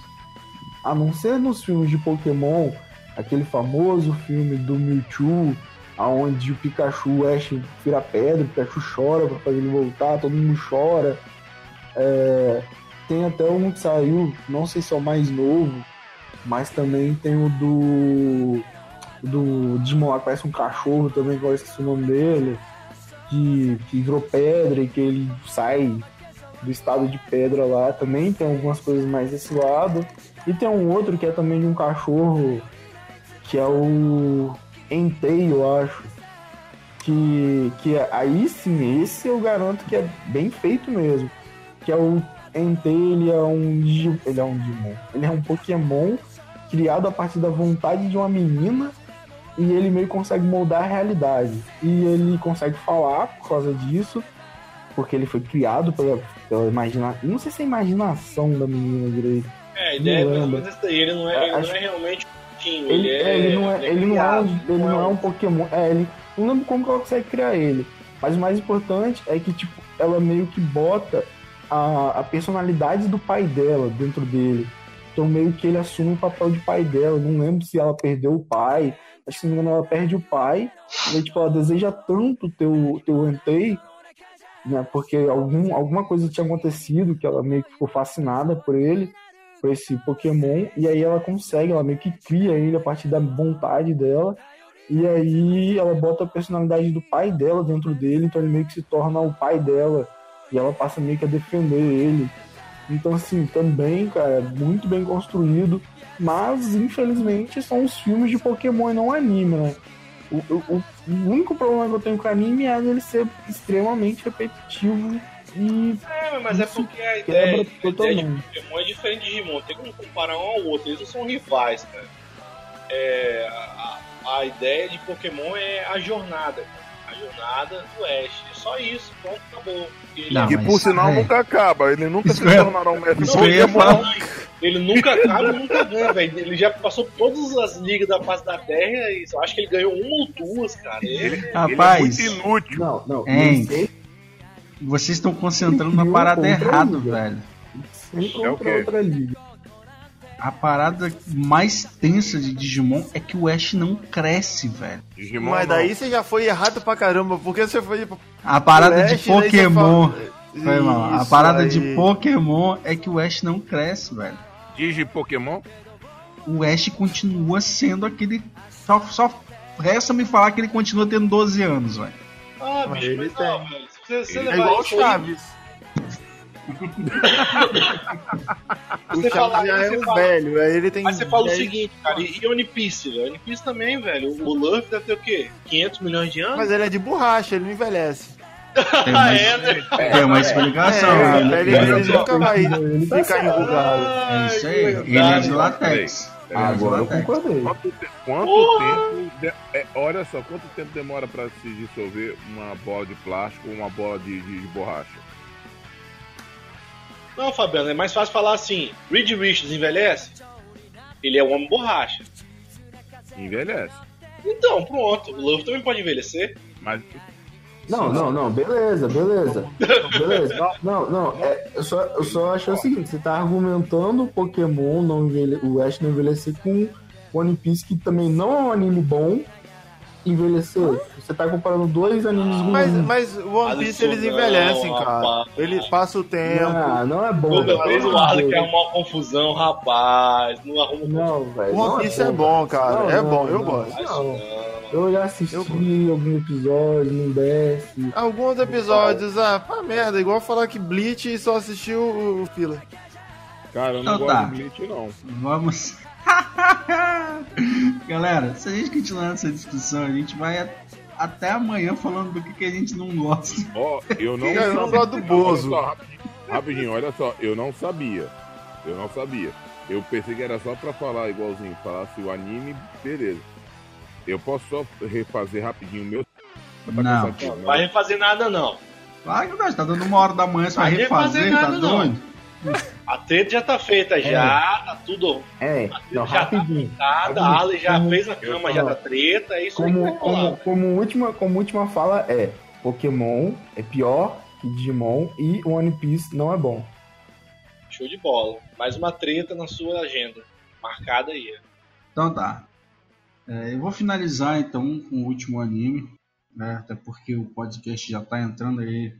A não ser nos filmes de Pokémon, aquele famoso filme do Mewtwo, aonde o Pikachu o Ash vira pedra, o Pikachu chora pra fazer ele voltar, todo mundo chora. É, tem até um que saiu, não sei se é o mais novo, mas também tem o do. do que parece um cachorro também, que eu esqueci o nome dele. Que, que virou pedra e que ele sai do estado de pedra lá. Também tem algumas coisas mais desse lado. E tem um outro que é também de um cachorro, que é o Entei, eu acho. Que, que aí sim, esse eu garanto que é bem feito mesmo. Que é o Entei, ele é um ele é um Digimon. Ele é um Pokémon criado a partir da vontade de uma menina e ele meio que consegue moldar a realidade. E ele consegue falar por causa disso, porque ele foi criado pela, pela imaginação. Não sei se é a imaginação da menina direito. É, a ideia é Não daí. Ele não é, ele Acho- não é realmente um Ele, ele, é, ele não é, ele não é, um, ele não é um Pokémon. É, ele não lembro como que ela consegue criar ele. Mas o mais importante é que, tipo, ela meio que bota a, a personalidade do pai dela dentro dele. Então meio que ele assume o papel de pai dela. Não lembro se ela perdeu o pai. Acho que se não me engano, ela perde o pai. E tipo, ela deseja tanto o, ter o Entei, né? Porque algum, alguma coisa tinha acontecido que ela meio que ficou fascinada por ele, por esse Pokémon. E aí ela consegue, ela meio que cria ele a partir da vontade dela. E aí ela bota a personalidade do pai dela dentro dele, então ele meio que se torna o pai dela. E ela passa meio que a defender ele. Então, assim, também, cara, muito bem construído. Mas, infelizmente, são os filmes de Pokémon e não anime, né? O, o, o- único problema que eu tenho com o anime é ele ser extremamente repetitivo e É, mas é porque a ideia, a ideia de. Pokémon é diferente de Digimon. Tem como comparar um ao outro. Eles não são rivais, cara. É, a, a ideia de Pokémon é a jornada. cara. A jornada do Ash. É só isso. Pronto, acabou. Ele, Não, que por sinal é. nunca acaba. Ele nunca Isso se ia- tornará um mestre isso ele nunca acaba e nunca ganha, velho. Ele já passou todas as ligas da face da Terra e eu acho que ele ganhou uma ou duas, cara. Ele, Rapaz, Ele é muito inútil. Não, não. Hein? Ele vocês estão concentrando na parada errada, ele. velho. sempre É outra liga. A parada mais tensa de Digimon é que o Ash não cresce, velho. Digimon Mas não. daí você já foi errado pra caramba, porque você foi A parada de daí você Pokémon. fala- Foi mal. A parada aí. de Pokémon é que o Ash não cresce, velho. Digi Pokémon? O Ash continua sendo aquele. Só, só resta me falar que ele continua tendo 12 anos, velho. Ah, Mas bicho, ele mas não, velho. Se você, você É levar igual o isso aí- Chaves. O Você fala- já é você um fala- velho, aí ele tem. Mas você fala o 10 seguinte, cara, e One Piece, velho? One Piece também, velho. O Luffy deve ter o quê? 500 milhões de anos? Mas ele é de borracha, ele não envelhece. Tem Ah, uma, é, né? tem uma explicação. É, né? ele, ele nunca vai Ele tá ficar certo. enrugado. É isso aí. Ele é de latex. Ele é Agora eu latex. concordei. Quanto, quanto tempo. de- é, olha só, quanto tempo demora pra se dissolver uma bola de plástico ou uma bola de, de- de borracha? Não, Fabiano, é mais fácil falar assim: Reed Richards envelhece? Ele é um homem borracha. Envelhece. Então, pronto. O Luffy também pode envelhecer. Mas Não, não, não, beleza, beleza. Beleza. Não, não, é, eu, só, eu só acho o seguinte, você tá argumentando o Pokémon, não envelhe, o Ash não envelhecer com One Piece, que também não é um anime bom, envelhecer. Você tá comparando dois animes ruins. Mas, mas o One Piece eles Alisson, envelhecem, não, cara. rapaz. Ele passa o tempo. não, não é bom. Toda vez o Arley quer arrumar uma confusão, rapaz. Não arruma Não, velho. One Piece é bom, cara. Não, é não, bom, eu não. gosto. Não. Eu já assisti Eu algum episódio, não desce. Alguns episódios, ah, pá, merda, igual falar que Bleach e só assistiu o, o filler. Cara, eu não Então gosto tá. de Bleach, não. Vamos. Galera, se a gente continuar essa discussão, a gente vai até amanhã falando do que, que a gente não gosta. Ó, eu não eu não sabia. gosto do Bozo. Olha só, rapidinho, rapidinho, olha só, eu não sabia. Eu não sabia. Eu pensei que era só pra falar igualzinho, falasse o anime, beleza. Eu posso só refazer rapidinho o meu. Tá Não. Não vai refazer nada, não. Claro que não, tá dando uma hora da manhã, você vai Não vai refazer, fazer tá nada, não. A treta já tá feita, já. Tá tudo É, não, Já tá rapidinho. nada. A Arley já Como- fez a cama já da treta. É isso aí que Como, vai falar. como, como, última, como última fala é Pokémon é pior que Digimon e One Piece não é bom. Show de bola. Mais uma treta na sua agenda. Marcada aí. Então tá. É, eu vou finalizar então com o último anime, né? Até porque o podcast já tá entrando aí,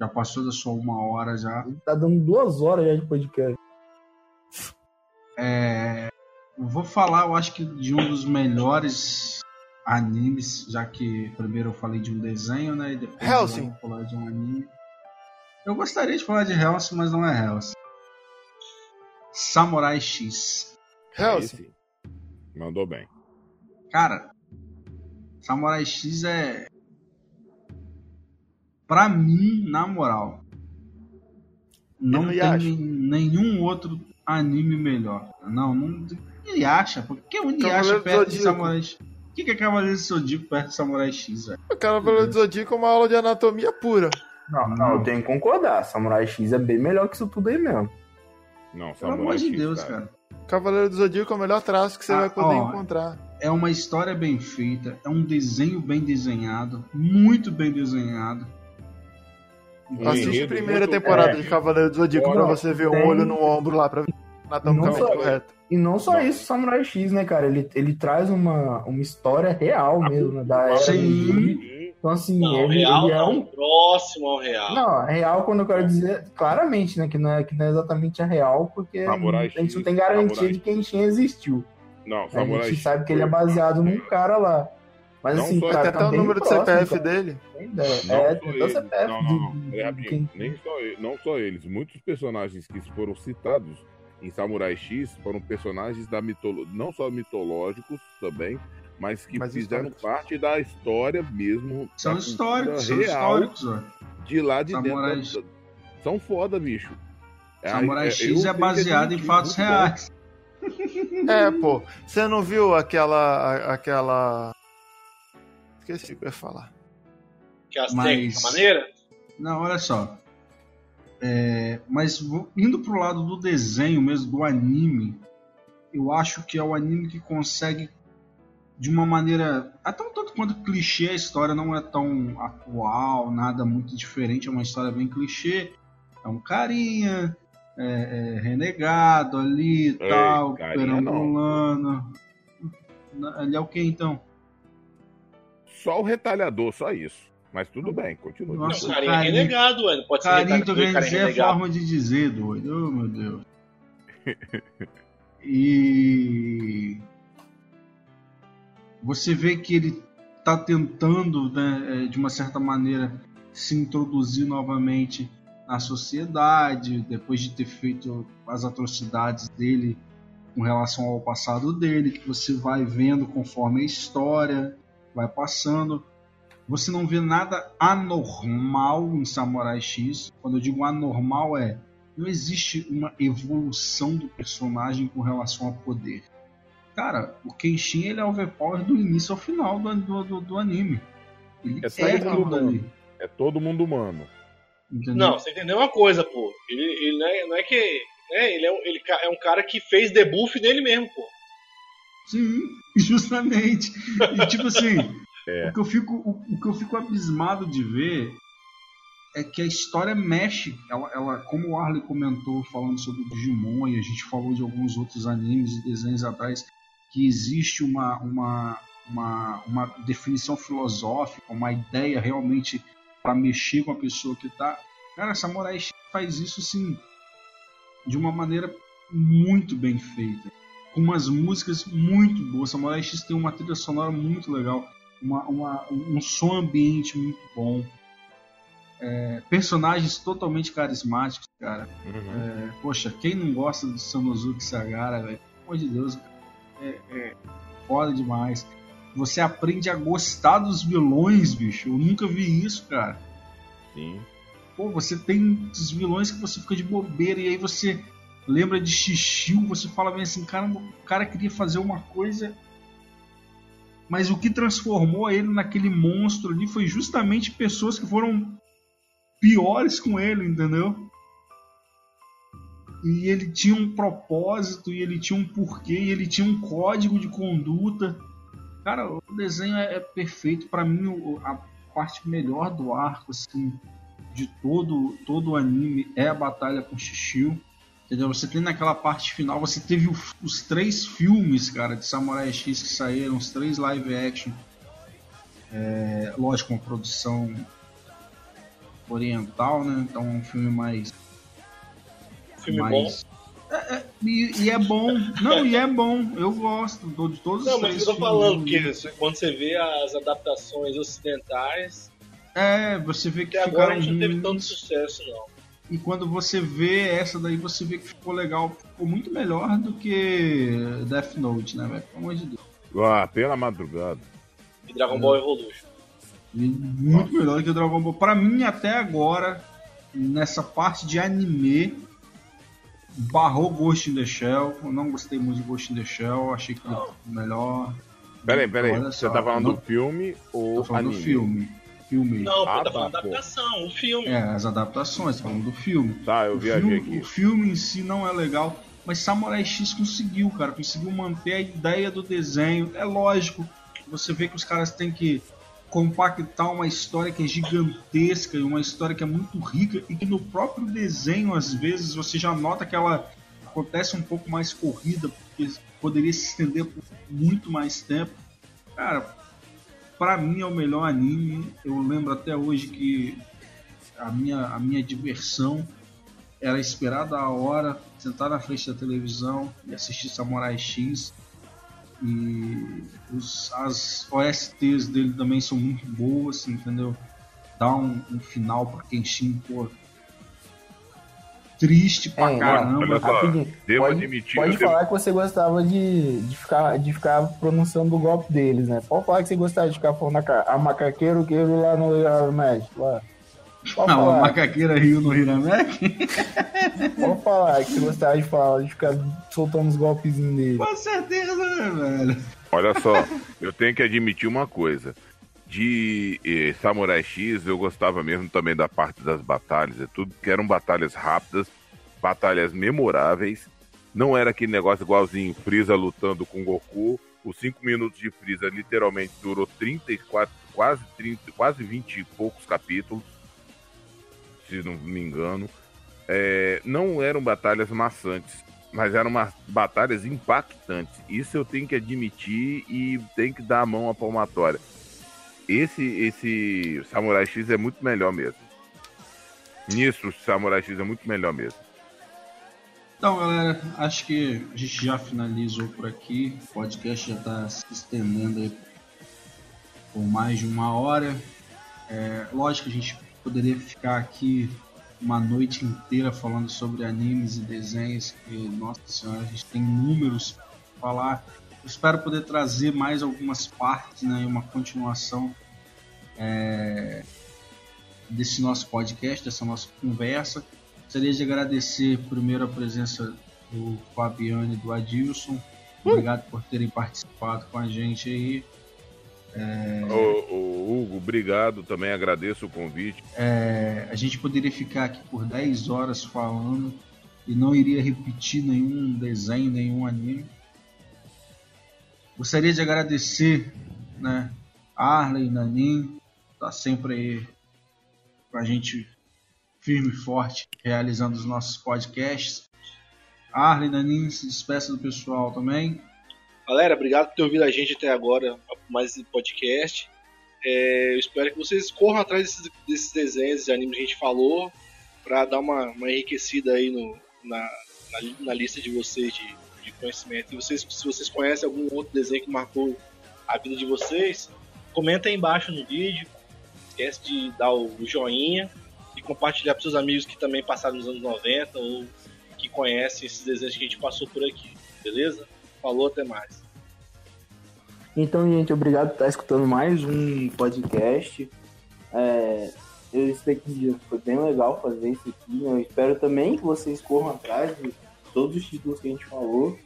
já passou da sua uma hora já. Tá dando duas horas já de podcast. É, eu vou falar, eu acho que de um dos melhores animes, já que primeiro eu falei de um desenho, né? E depois Hellsing. eu vou falar de um anime. Eu gostaria de falar de Hellsing, mas não é Hellsing. Samurai X. Hellsing. Esse Mandou bem. Cara, Samurai X é. Pra mim, na moral, não não tem nenhum outro anime melhor. Não, não. Ele acha, porque o Inuyasha Cavaleiro do perto de. Samurai X. O que que é Cavaleiro do Zodíaco perto de Samurai X, velho? O cara pelo Zodíaco é uma aula de anatomia pura. Não, não, eu tenho que concordar. Samurai X é bem melhor que isso tudo aí mesmo. Não, Pelo amor Samurai de X, Deus, cara. Cavaleiro do Zodíaco é o melhor traço que você Ah, vai poder ó. encontrar. É uma história bem feita, é um desenho bem desenhado, muito bem desenhado. Um Assiste a primeira temporada é. de Cavaleiro do Zodíaco Bora. pra você ver um Tem- olho no ombro lá pra ver anatomicamente Não só- correto. E não só isso, Samurai X, né, cara? Ele, ele traz uma, uma história real mesmo, né, da era Sim. Então, assim, Não, ele, real ele é não. um. Próximo ao real. Não, é real quando eu quero dizer claramente, né? Que não é, que não é exatamente a real, porque Samurai a gente não tem garantia Samurai de que Kenshin existiu. Não, A Samurai gente X sabe que ele é baseado num cara lá. Mas Não assim, cara, tá até o número do próximo, CPF cara. dele. Tem Não É, eles. CPF Não, não, não. de- quem- Nem só, ele- não só eles. Muitos personagens que foram citados em Samurai X foram personagens da mitolo... não só mitológicos também, mas que Mas fizeram históricos. parte da história mesmo. São históricos, são históricos, ó. de lá de Samurai dentro. da- São foda, bicho. É, Samurai é, X é baseado em fatos bom. reais. É, pô. Você não viu aquela. aquela. Esqueci o que eu ia falar. Que as Mas- técnicas maneira. Não, olha só. É, mas indo pro lado do desenho mesmo, do anime, eu acho que é o anime que consegue, de uma maneira. Até um tanto quanto clichê, a história não é tão atual, nada muito diferente, é uma história bem clichê. É um carinha é, é, renegado ali e tal, perambulando. Ele é o que então? Só o retalhador, só isso. Mas tudo bem, continua. Nossa, Não, carinha carinha- renegado, ué. Não pode ser Carinho, renegado, tô querendo carinha dizer a renegado. forma de dizer, doido. Oh, meu Deus. E você vê que ele tá tentando, né, é, de uma certa maneira, se introduzir novamente na sociedade, depois de ter feito as atrocidades dele com relação ao passado dele, que você vai vendo conforme a história vai passando. Você não vê nada anormal em Samurai X. Quando eu digo anormal é não existe uma evolução do personagem com relação a poder. Cara, o Kenshin ele é overpower do início ao final do, do, do- do anime. Ele É é, todo dali. É todo mundo humano. Entendeu? Não, você entendeu uma coisa, pô. Ele, ele não, é, não é que. né, ele, é um, ele é um cara que fez debuff nele mesmo, pô. Sim, justamente. E tipo assim, É. o, que eu fico, o, o que eu fico abismado de ver é que a história mexe. Ela, ela, como o Arley comentou falando sobre o Digimon, e a gente falou de alguns outros animes e desenhos atrás, que existe uma, uma, uma, uma definição filosófica, uma ideia realmente para mexer com a pessoa que tá. Cara, Samurai faz isso assim de uma maneira muito bem feita com umas músicas muito boas. Samurai X tem uma trilha sonora muito legal, uma, uma- um som ambiente muito bom, É, personagens totalmente carismáticos, cara. É, poxa, quem não gosta do Sanosuke Sagara, velho? Pelo amor de Deus, cara. É, é foda demais. Você aprende a gostar dos vilões, bicho. Eu nunca vi isso, cara. Sim. Pô, você tem os vilões que você fica de bobeira e aí você lembra de Xixiu, você fala bem assim, cara, o cara queria fazer uma coisa, mas o que transformou ele naquele monstro ali foi justamente pessoas que foram piores com ele, entendeu? E ele tinha um propósito, e ele tinha um porquê, e ele tinha um código de conduta. Cara, o desenho é, é perfeito. Pra mim, a parte melhor do arco, assim, de todo, todo o anime é a batalha com Shishio. Entendeu? Você tem naquela parte final, você teve o- os três filmes, cara, de Samurai X que saíram, os três live action. É, lógico, uma produção oriental, né? Então um filme mais. Filme mais... É, é, e, e é bom. Não, e é bom. Eu gosto de todos Não, os mas eu tô falando que quando você vê as adaptações ocidentais, É, você vê que até agora a gente não teve tanto sucesso, não. E quando você vê essa daí, você vê que ficou legal. Ficou muito melhor do que Death Note, né, velho? Pelo amor de Deus. Ah, pela madrugada. E Dragon Ball Evolution. E Muito melhor do que o Dragon Ball. Pra mim, até agora, nessa parte de anime, barrou Ghost in the Shell. Eu não gostei muito de Ghost in the Shell. Achei que melhor. Peraí, peraí. Você tá falando não- do filme ou Tô falando anime? do filme. Filme. Não, Ah, tá falando da adaptação, o filme. É, as adaptações, falando do filme. Tá, eu o viajei filme, aqui. O filme em si não é legal, mas Samurai X conseguiu, cara. Conseguiu manter a ideia do desenho. É lógico, você vê que os caras têm que compactar uma história que é gigantesca e uma história que é muito rica e que no próprio desenho, às vezes, você já nota que ela acontece um pouco mais corrida, porque poderia se estender por muito mais tempo. Cara, pra mim é o melhor anime. Eu lembro até hoje que a minha, a minha diversão era esperar da hora, sentar na frente da televisão e assistir Samurai X. E os, as OSTs dele também são muito boas, entendeu? Dá um, um final pra Kenshin, pô. Triste pra É, caramba. Olha só, devo Pode, admitir pode falar que você gostava de, de, ficar, de ficar pronunciando o golpe deles, né? Pode falar que você gostava de ficar falando a, ca- a macaqueiro que ele lá no México. Lá. Pode Não, a macaqueira riu no Hiramek? pode falar que você gostava de falar, de ficar soltando os golpezinhos dele. Com certeza, né, velho? Olha só, eu tenho que admitir uma coisa. De eh, Samurai X, eu gostava mesmo também da parte das batalhas e tudo, que eram batalhas rápidas, batalhas memoráveis. Não era aquele negócio igualzinho Freeza lutando com Goku. Os 5 minutos de Freeza literalmente durou 34, quase 30, quase 20 e poucos capítulos, se não me engano. É, não eram batalhas maçantes, mas eram uma, batalhas impactantes. Isso eu tenho que admitir e tem que dar a mão à palmatória. Esse, esse Samurai X é muito melhor mesmo. Nisso, o Samurai X é muito melhor mesmo. Então, galera, acho que a gente já finalizou por aqui. O podcast já está se estendendo aí por mais de uma hora. É, lógico a gente poderia ficar aqui uma noite inteira falando sobre animes e desenhos, que, nossa senhora, a gente tem números para falar. Espero poder trazer mais algumas partes, né, e uma continuação é, desse nosso podcast, dessa nossa conversa. Gostaria de agradecer primeiro a presença do Fabiano e do Adilson. Obrigado por terem participado com a gente aí. Ô, ô, Hugo, obrigado. Também agradeço o convite. É, a gente poderia ficar aqui por 10 horas falando e não iria repetir nenhum desenho, nenhum anime. Gostaria de agradecer né, Arley, Nanin, tá sempre aí com a gente firme e forte realizando os nossos podcasts. Arley, Nanin, se despeça do pessoal também. Galera, obrigado por ter ouvido a gente até agora, mais esse podcast. É, eu espero que vocês corram atrás desses, desses desenhos e animes que a gente falou, para dar uma, uma enriquecida aí no, na, na, na lista de vocês de, de conhecimento. E vocês, se vocês conhecem algum outro desenho que marcou a vida de vocês, comenta aí embaixo no vídeo. Esquece de dar o joinha e compartilhar para seus amigos que também passaram nos anos 90 ou que conhecem esses desenhos que a gente passou por aqui. Beleza? Falou, até mais. Então, gente, obrigado por estar escutando mais um podcast. É, eu sei que foi bem legal fazer isso aqui. Eu espero também que vocês corram atrás de todos os títulos que a gente falou.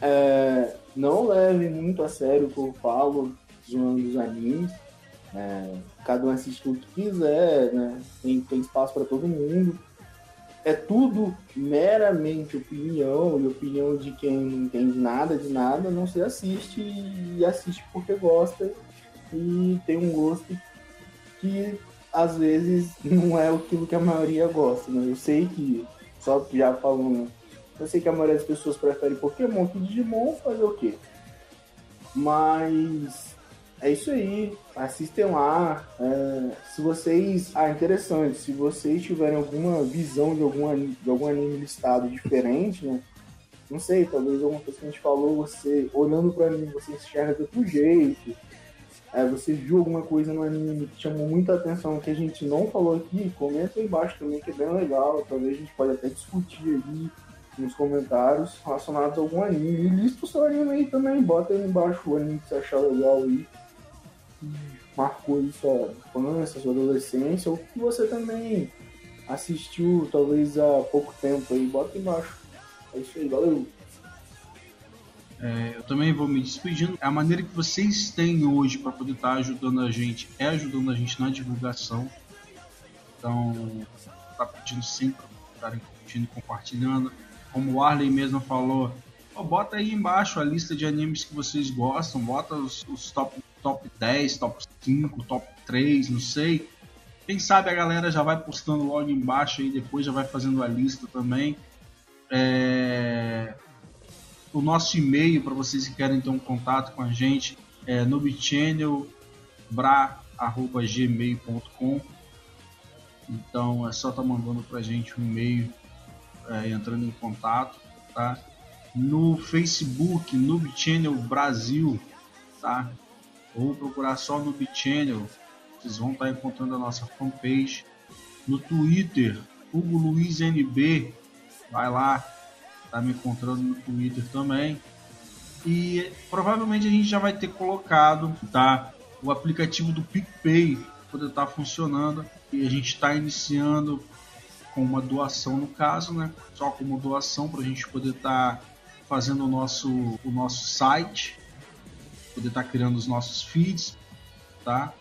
É, não leve muito a sério o que eu falo zoando os animes. É, cada um assiste o que quiser, né? tem, tem espaço para todo mundo. É tudo meramente opinião e opinião de quem não entende nada de nada, não se assiste e assiste porque gosta e tem um gosto que às vezes não é aquilo que a maioria gosta, né? Eu sei que, só já falando, eu sei que a maioria das pessoas prefere Pokémon que Digimon, fazer o quê? Mas é isso aí, assistem lá. É, se vocês. Ah, interessante, se vocês tiverem alguma visão de algum, ani- de algum anime listado diferente, né? Não sei, talvez alguma coisa que a gente falou, você olhando pro anime, você enxerga de outro jeito. É, você viu alguma coisa no anime que chamou muita atenção que a gente não falou aqui, comenta aí embaixo também, que é bem legal. Talvez a gente pode até discutir aí nos comentários relacionados a algum anime. E lista o seu anime aí também, bota aí embaixo o anime que você achar legal aí. que Marcou aí sua infância, sua adolescência, ou que você também assistiu talvez há pouco tempo aí, bota aí embaixo. É isso aí, valeu! É, eu também vou me despedindo. A maneira que vocês têm hoje para poder estar ajudando a gente é ajudando a gente na divulgação. Então, tá pedindo sempre para estarem curtindo compartilhando. Como o Arley mesmo falou, ó, bota aí embaixo a lista de animes que vocês gostam, bota os, os top, top 10, top 5, top 3, não sei. Quem sabe a galera já vai postando logo embaixo aí, depois já vai fazendo a lista também. É, o nosso e-mail para vocês que querem ter um contato com a gente é nubchannelbra.gmail.com então é só tá mandando para a gente um e-mail é, entrando em contato tá? No Facebook Noob Channel Brasil tá? Ou procurar só Noob Channel. Vocês vão estar tá encontrando a nossa fanpage. No Twitter Hugo Luiz NB vai lá tá me encontrando no Twitter também. E provavelmente a gente já vai ter colocado tá, o aplicativo do PicPay poder estar funcionando. E a gente está iniciando com uma doação no caso, né? Só como doação para a gente poder estar fazendo o nosso, o nosso site, poder estar criando os nossos feeds, tá?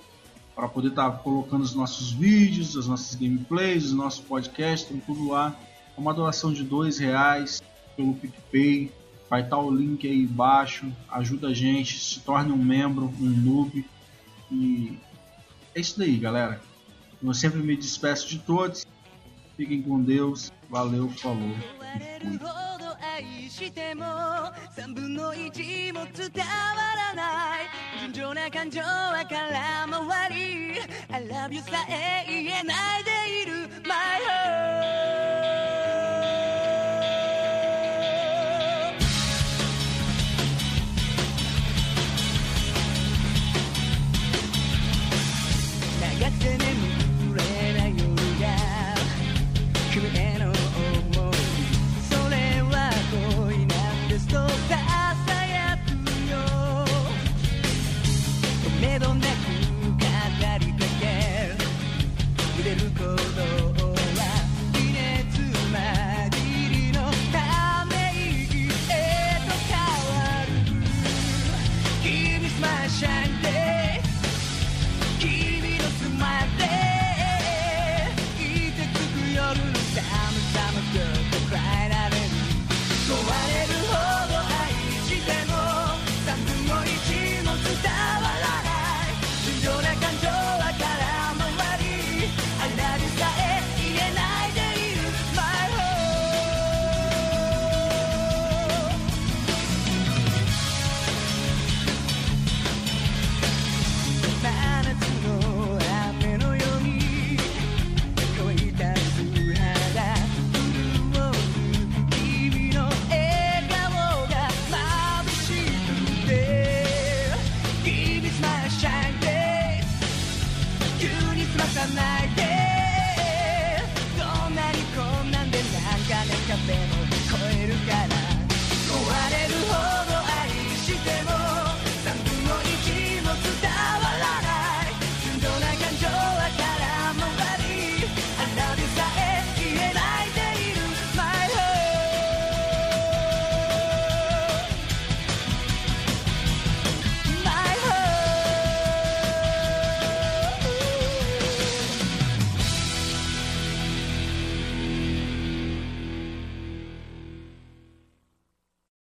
Para poder estar colocando os nossos vídeos, as nossas gameplays, os nossos podcasts, tudo lá. Uma doação de dois reais pelo PicPay. Vai estar o link aí embaixo. Ajuda a gente, se torne um membro, um noob. E é isso daí, galera. Eu sempre me despeço de todos. Fiquem com Deus. Valeu, falou. e fui. 愛しても3分の1も伝わらない純情な感情は空回り I love you さえ言えないでいる